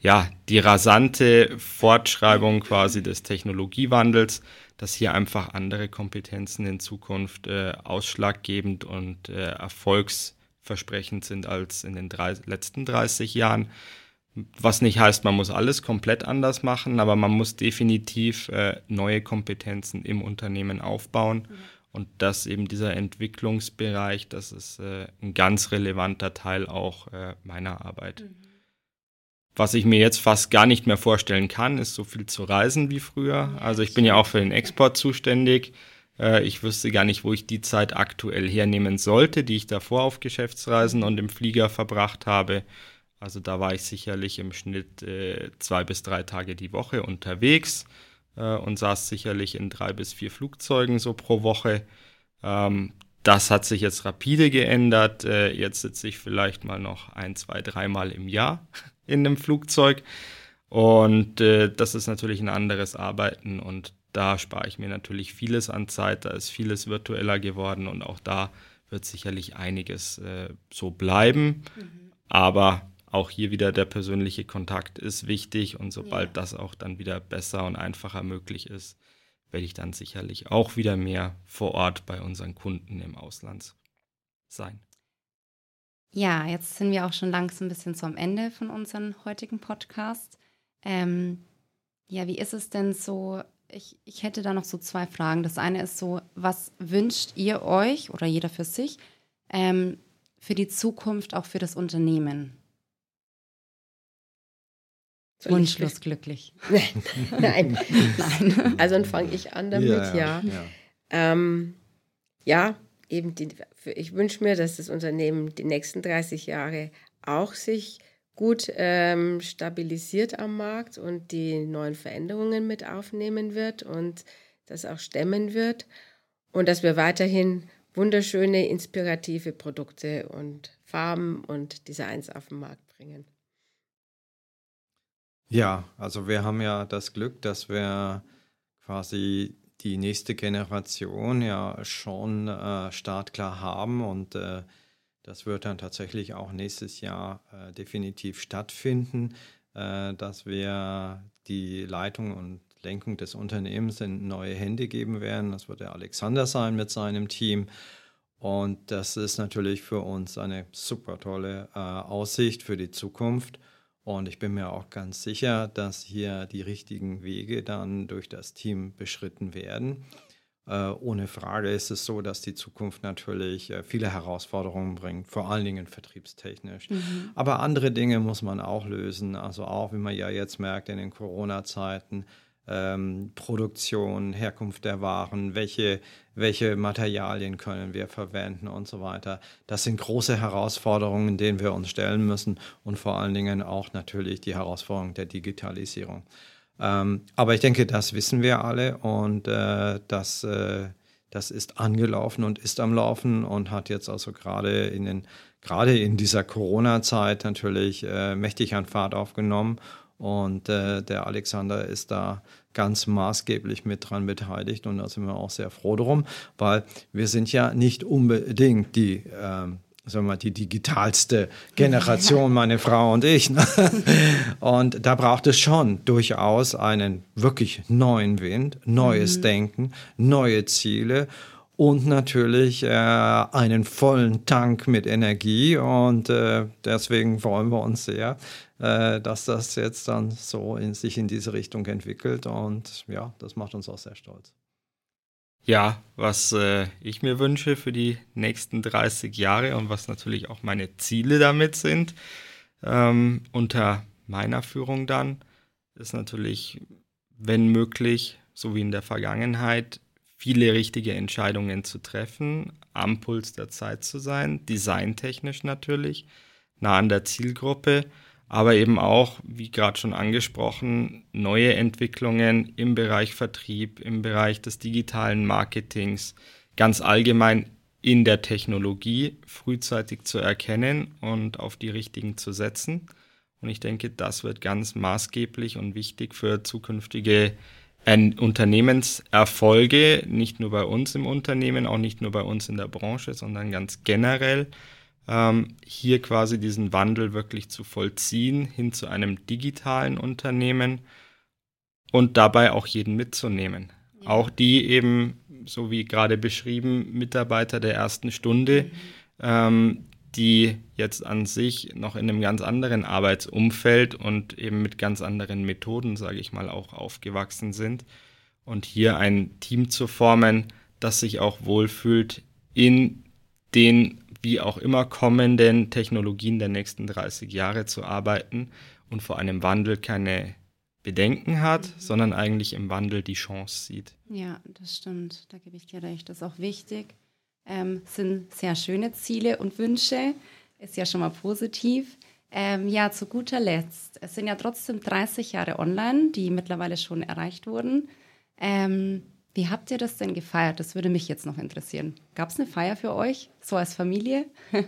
ja, die rasante Fortschreibung quasi des Technologiewandels, dass hier einfach andere Kompetenzen in Zukunft äh, ausschlaggebend und äh, erfolgsversprechend sind als in den drei, letzten 30 Jahren. Was nicht heißt, man muss alles komplett anders machen, aber man muss definitiv äh, neue Kompetenzen im Unternehmen aufbauen. Mhm. Und das eben dieser Entwicklungsbereich, das ist äh, ein ganz relevanter Teil auch äh, meiner Arbeit. Mhm. Was ich mir jetzt fast gar nicht mehr vorstellen kann, ist so viel zu reisen wie früher. Also ich bin ja auch für den Export zuständig. Äh, ich wüsste gar nicht, wo ich die Zeit aktuell hernehmen sollte, die ich davor auf Geschäftsreisen und im Flieger verbracht habe. Also da war ich sicherlich im Schnitt äh, zwei bis drei Tage die Woche unterwegs äh, und saß sicherlich in drei bis vier Flugzeugen so pro Woche. Ähm, das hat sich jetzt rapide geändert. Äh, jetzt sitze ich vielleicht mal noch ein, zwei, dreimal im Jahr in einem Flugzeug. Und äh, das ist natürlich ein anderes Arbeiten und da spare ich mir natürlich vieles an Zeit, da ist vieles virtueller geworden und auch da wird sicherlich einiges äh, so bleiben. Mhm. Aber auch hier wieder der persönliche Kontakt ist wichtig und sobald ja. das auch dann wieder besser und einfacher möglich ist, werde ich dann sicherlich auch wieder mehr vor Ort bei unseren Kunden im Ausland sein. Ja, jetzt sind wir auch schon langsam ein bisschen zum Ende von unserem heutigen Podcast. Ähm, ja, wie ist es denn so? Ich, ich hätte da noch so zwei Fragen. Das eine ist so, was wünscht ihr euch oder jeder für sich ähm, für die Zukunft, auch für das Unternehmen? Soll Wunschlos glücklich. Nein. Nein. Also dann fange ich an damit, ja. Ja, ja. Ähm, ja eben die, ich wünsche mir, dass das Unternehmen die nächsten 30 Jahre auch sich gut ähm, stabilisiert am Markt und die neuen Veränderungen mit aufnehmen wird und das auch stemmen wird und dass wir weiterhin wunderschöne, inspirative Produkte und Farben und Designs auf den Markt bringen. Ja, also wir haben ja das Glück, dass wir quasi die nächste Generation ja schon äh, startklar haben und äh, das wird dann tatsächlich auch nächstes Jahr äh, definitiv stattfinden, äh, dass wir die Leitung und Lenkung des Unternehmens in neue Hände geben werden. Das wird der Alexander sein mit seinem Team. Und das ist natürlich für uns eine super tolle äh, Aussicht für die Zukunft. Und ich bin mir auch ganz sicher, dass hier die richtigen Wege dann durch das Team beschritten werden. Äh, ohne Frage ist es so, dass die Zukunft natürlich äh, viele Herausforderungen bringt, vor allen Dingen vertriebstechnisch. Mhm. Aber andere Dinge muss man auch lösen. Also auch, wie man ja jetzt merkt in den Corona-Zeiten, ähm, Produktion, Herkunft der Waren, welche, welche Materialien können wir verwenden und so weiter. Das sind große Herausforderungen, denen wir uns stellen müssen und vor allen Dingen auch natürlich die Herausforderung der Digitalisierung. Ähm, aber ich denke, das wissen wir alle und äh, das, äh, das ist angelaufen und ist am Laufen und hat jetzt also gerade in den gerade in dieser Corona-Zeit natürlich äh, mächtig an Fahrt aufgenommen. Und äh, der Alexander ist da ganz maßgeblich mit dran beteiligt und da sind wir auch sehr froh drum, weil wir sind ja nicht unbedingt die ähm, sagen wir mal, die digitalste Generation, meine Frau und ich. Ne? Und da braucht es schon durchaus einen wirklich neuen Wind, neues mhm. Denken, neue Ziele und natürlich äh, einen vollen Tank mit Energie. Und äh, deswegen freuen wir uns sehr, äh, dass das jetzt dann so in, sich in diese Richtung entwickelt. Und ja, das macht uns auch sehr stolz. Ja, was äh, ich mir wünsche für die nächsten 30 Jahre und was natürlich auch meine Ziele damit sind, ähm, unter meiner Führung dann, ist natürlich, wenn möglich, so wie in der Vergangenheit, viele richtige Entscheidungen zu treffen, am Puls der Zeit zu sein, designtechnisch natürlich, nah an der Zielgruppe aber eben auch, wie gerade schon angesprochen, neue Entwicklungen im Bereich Vertrieb, im Bereich des digitalen Marketings, ganz allgemein in der Technologie frühzeitig zu erkennen und auf die richtigen zu setzen. Und ich denke, das wird ganz maßgeblich und wichtig für zukünftige Unternehmenserfolge, nicht nur bei uns im Unternehmen, auch nicht nur bei uns in der Branche, sondern ganz generell ähm, hier quasi diesen Wandel wirklich zu vollziehen hin zu einem digitalen Unternehmen und dabei auch jeden mitzunehmen. Ja. Auch die eben, so wie gerade beschrieben, Mitarbeiter der ersten Stunde, mhm. ähm, die jetzt an sich noch in einem ganz anderen Arbeitsumfeld und eben mit ganz anderen Methoden, sage ich mal, auch aufgewachsen sind. Und hier ein Team zu formen, das sich auch wohlfühlt in den wie auch immer kommenden Technologien der nächsten 30 Jahre zu arbeiten und vor einem Wandel keine Bedenken hat, mhm. sondern eigentlich im Wandel die Chance sieht. Ja, das stimmt. Da gebe ich dir recht. Das ist auch wichtig. Ähm, sind sehr schöne Ziele und Wünsche. Ist ja schon mal positiv. Ähm, ja, zu guter Letzt. Es sind ja trotzdem 30 Jahre online, die mittlerweile schon erreicht wurden. Ähm, wie habt ihr das denn gefeiert? Das würde mich jetzt noch interessieren. Gab es eine Feier für euch, so als Familie?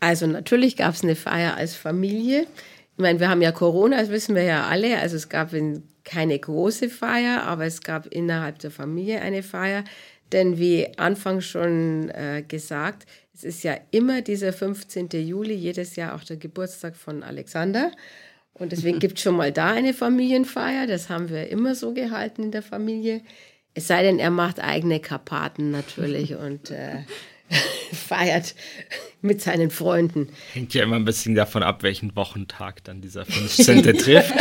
also natürlich gab es eine Feier als Familie. Ich meine, wir haben ja Corona, das wissen wir ja alle. Also es gab in keine große Feier, aber es gab innerhalb der Familie eine Feier. Denn wie anfangs schon äh, gesagt, es ist ja immer dieser 15. Juli, jedes Jahr auch der Geburtstag von Alexander. Und deswegen gibt es schon mal da eine Familienfeier. Das haben wir immer so gehalten in der Familie. Es sei denn, er macht eigene Karpaten natürlich und äh, feiert mit seinen Freunden. Hängt ja immer ein bisschen davon ab, welchen Wochentag dann dieser 15. trifft.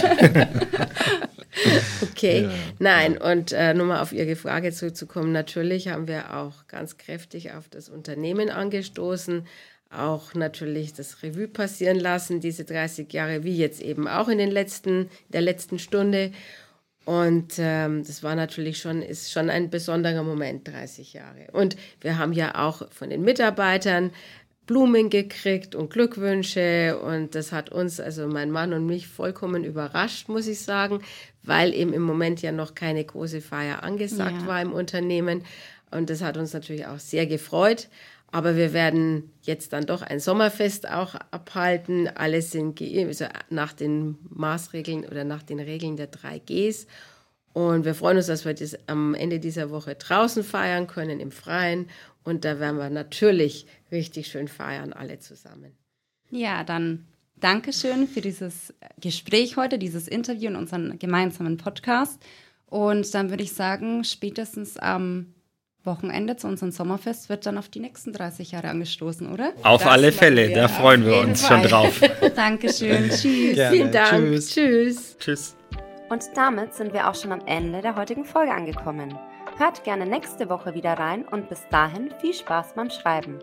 okay, ja, nein, und äh, nur mal auf Ihre Frage zurückzukommen. Natürlich haben wir auch ganz kräftig auf das Unternehmen angestoßen, auch natürlich das Revue passieren lassen, diese 30 Jahre, wie jetzt eben auch in den letzten, der letzten Stunde. Und ähm, das war natürlich schon, ist schon ein besonderer Moment, 30 Jahre. Und wir haben ja auch von den Mitarbeitern Blumen gekriegt und Glückwünsche. Und das hat uns, also mein Mann und mich, vollkommen überrascht, muss ich sagen, weil eben im Moment ja noch keine große Feier angesagt ja. war im Unternehmen. Und das hat uns natürlich auch sehr gefreut. Aber wir werden jetzt dann doch ein Sommerfest auch abhalten. Alles sind also nach den Maßregeln oder nach den Regeln der 3Gs. Und wir freuen uns, dass wir das am Ende dieser Woche draußen feiern können, im Freien. Und da werden wir natürlich richtig schön feiern, alle zusammen. Ja, dann Dankeschön für dieses Gespräch heute, dieses Interview in unserem gemeinsamen Podcast. Und dann würde ich sagen, spätestens am Wochenende zu unserem Sommerfest wird dann auf die nächsten 30 Jahre angestoßen, oder? Auf das alle Fälle, da freuen wir uns Fall. schon drauf. Dankeschön, tschüss. Gerne. Vielen Dank, tschüss. tschüss. Tschüss. Und damit sind wir auch schon am Ende der heutigen Folge angekommen. Hört gerne nächste Woche wieder rein und bis dahin viel Spaß beim Schreiben.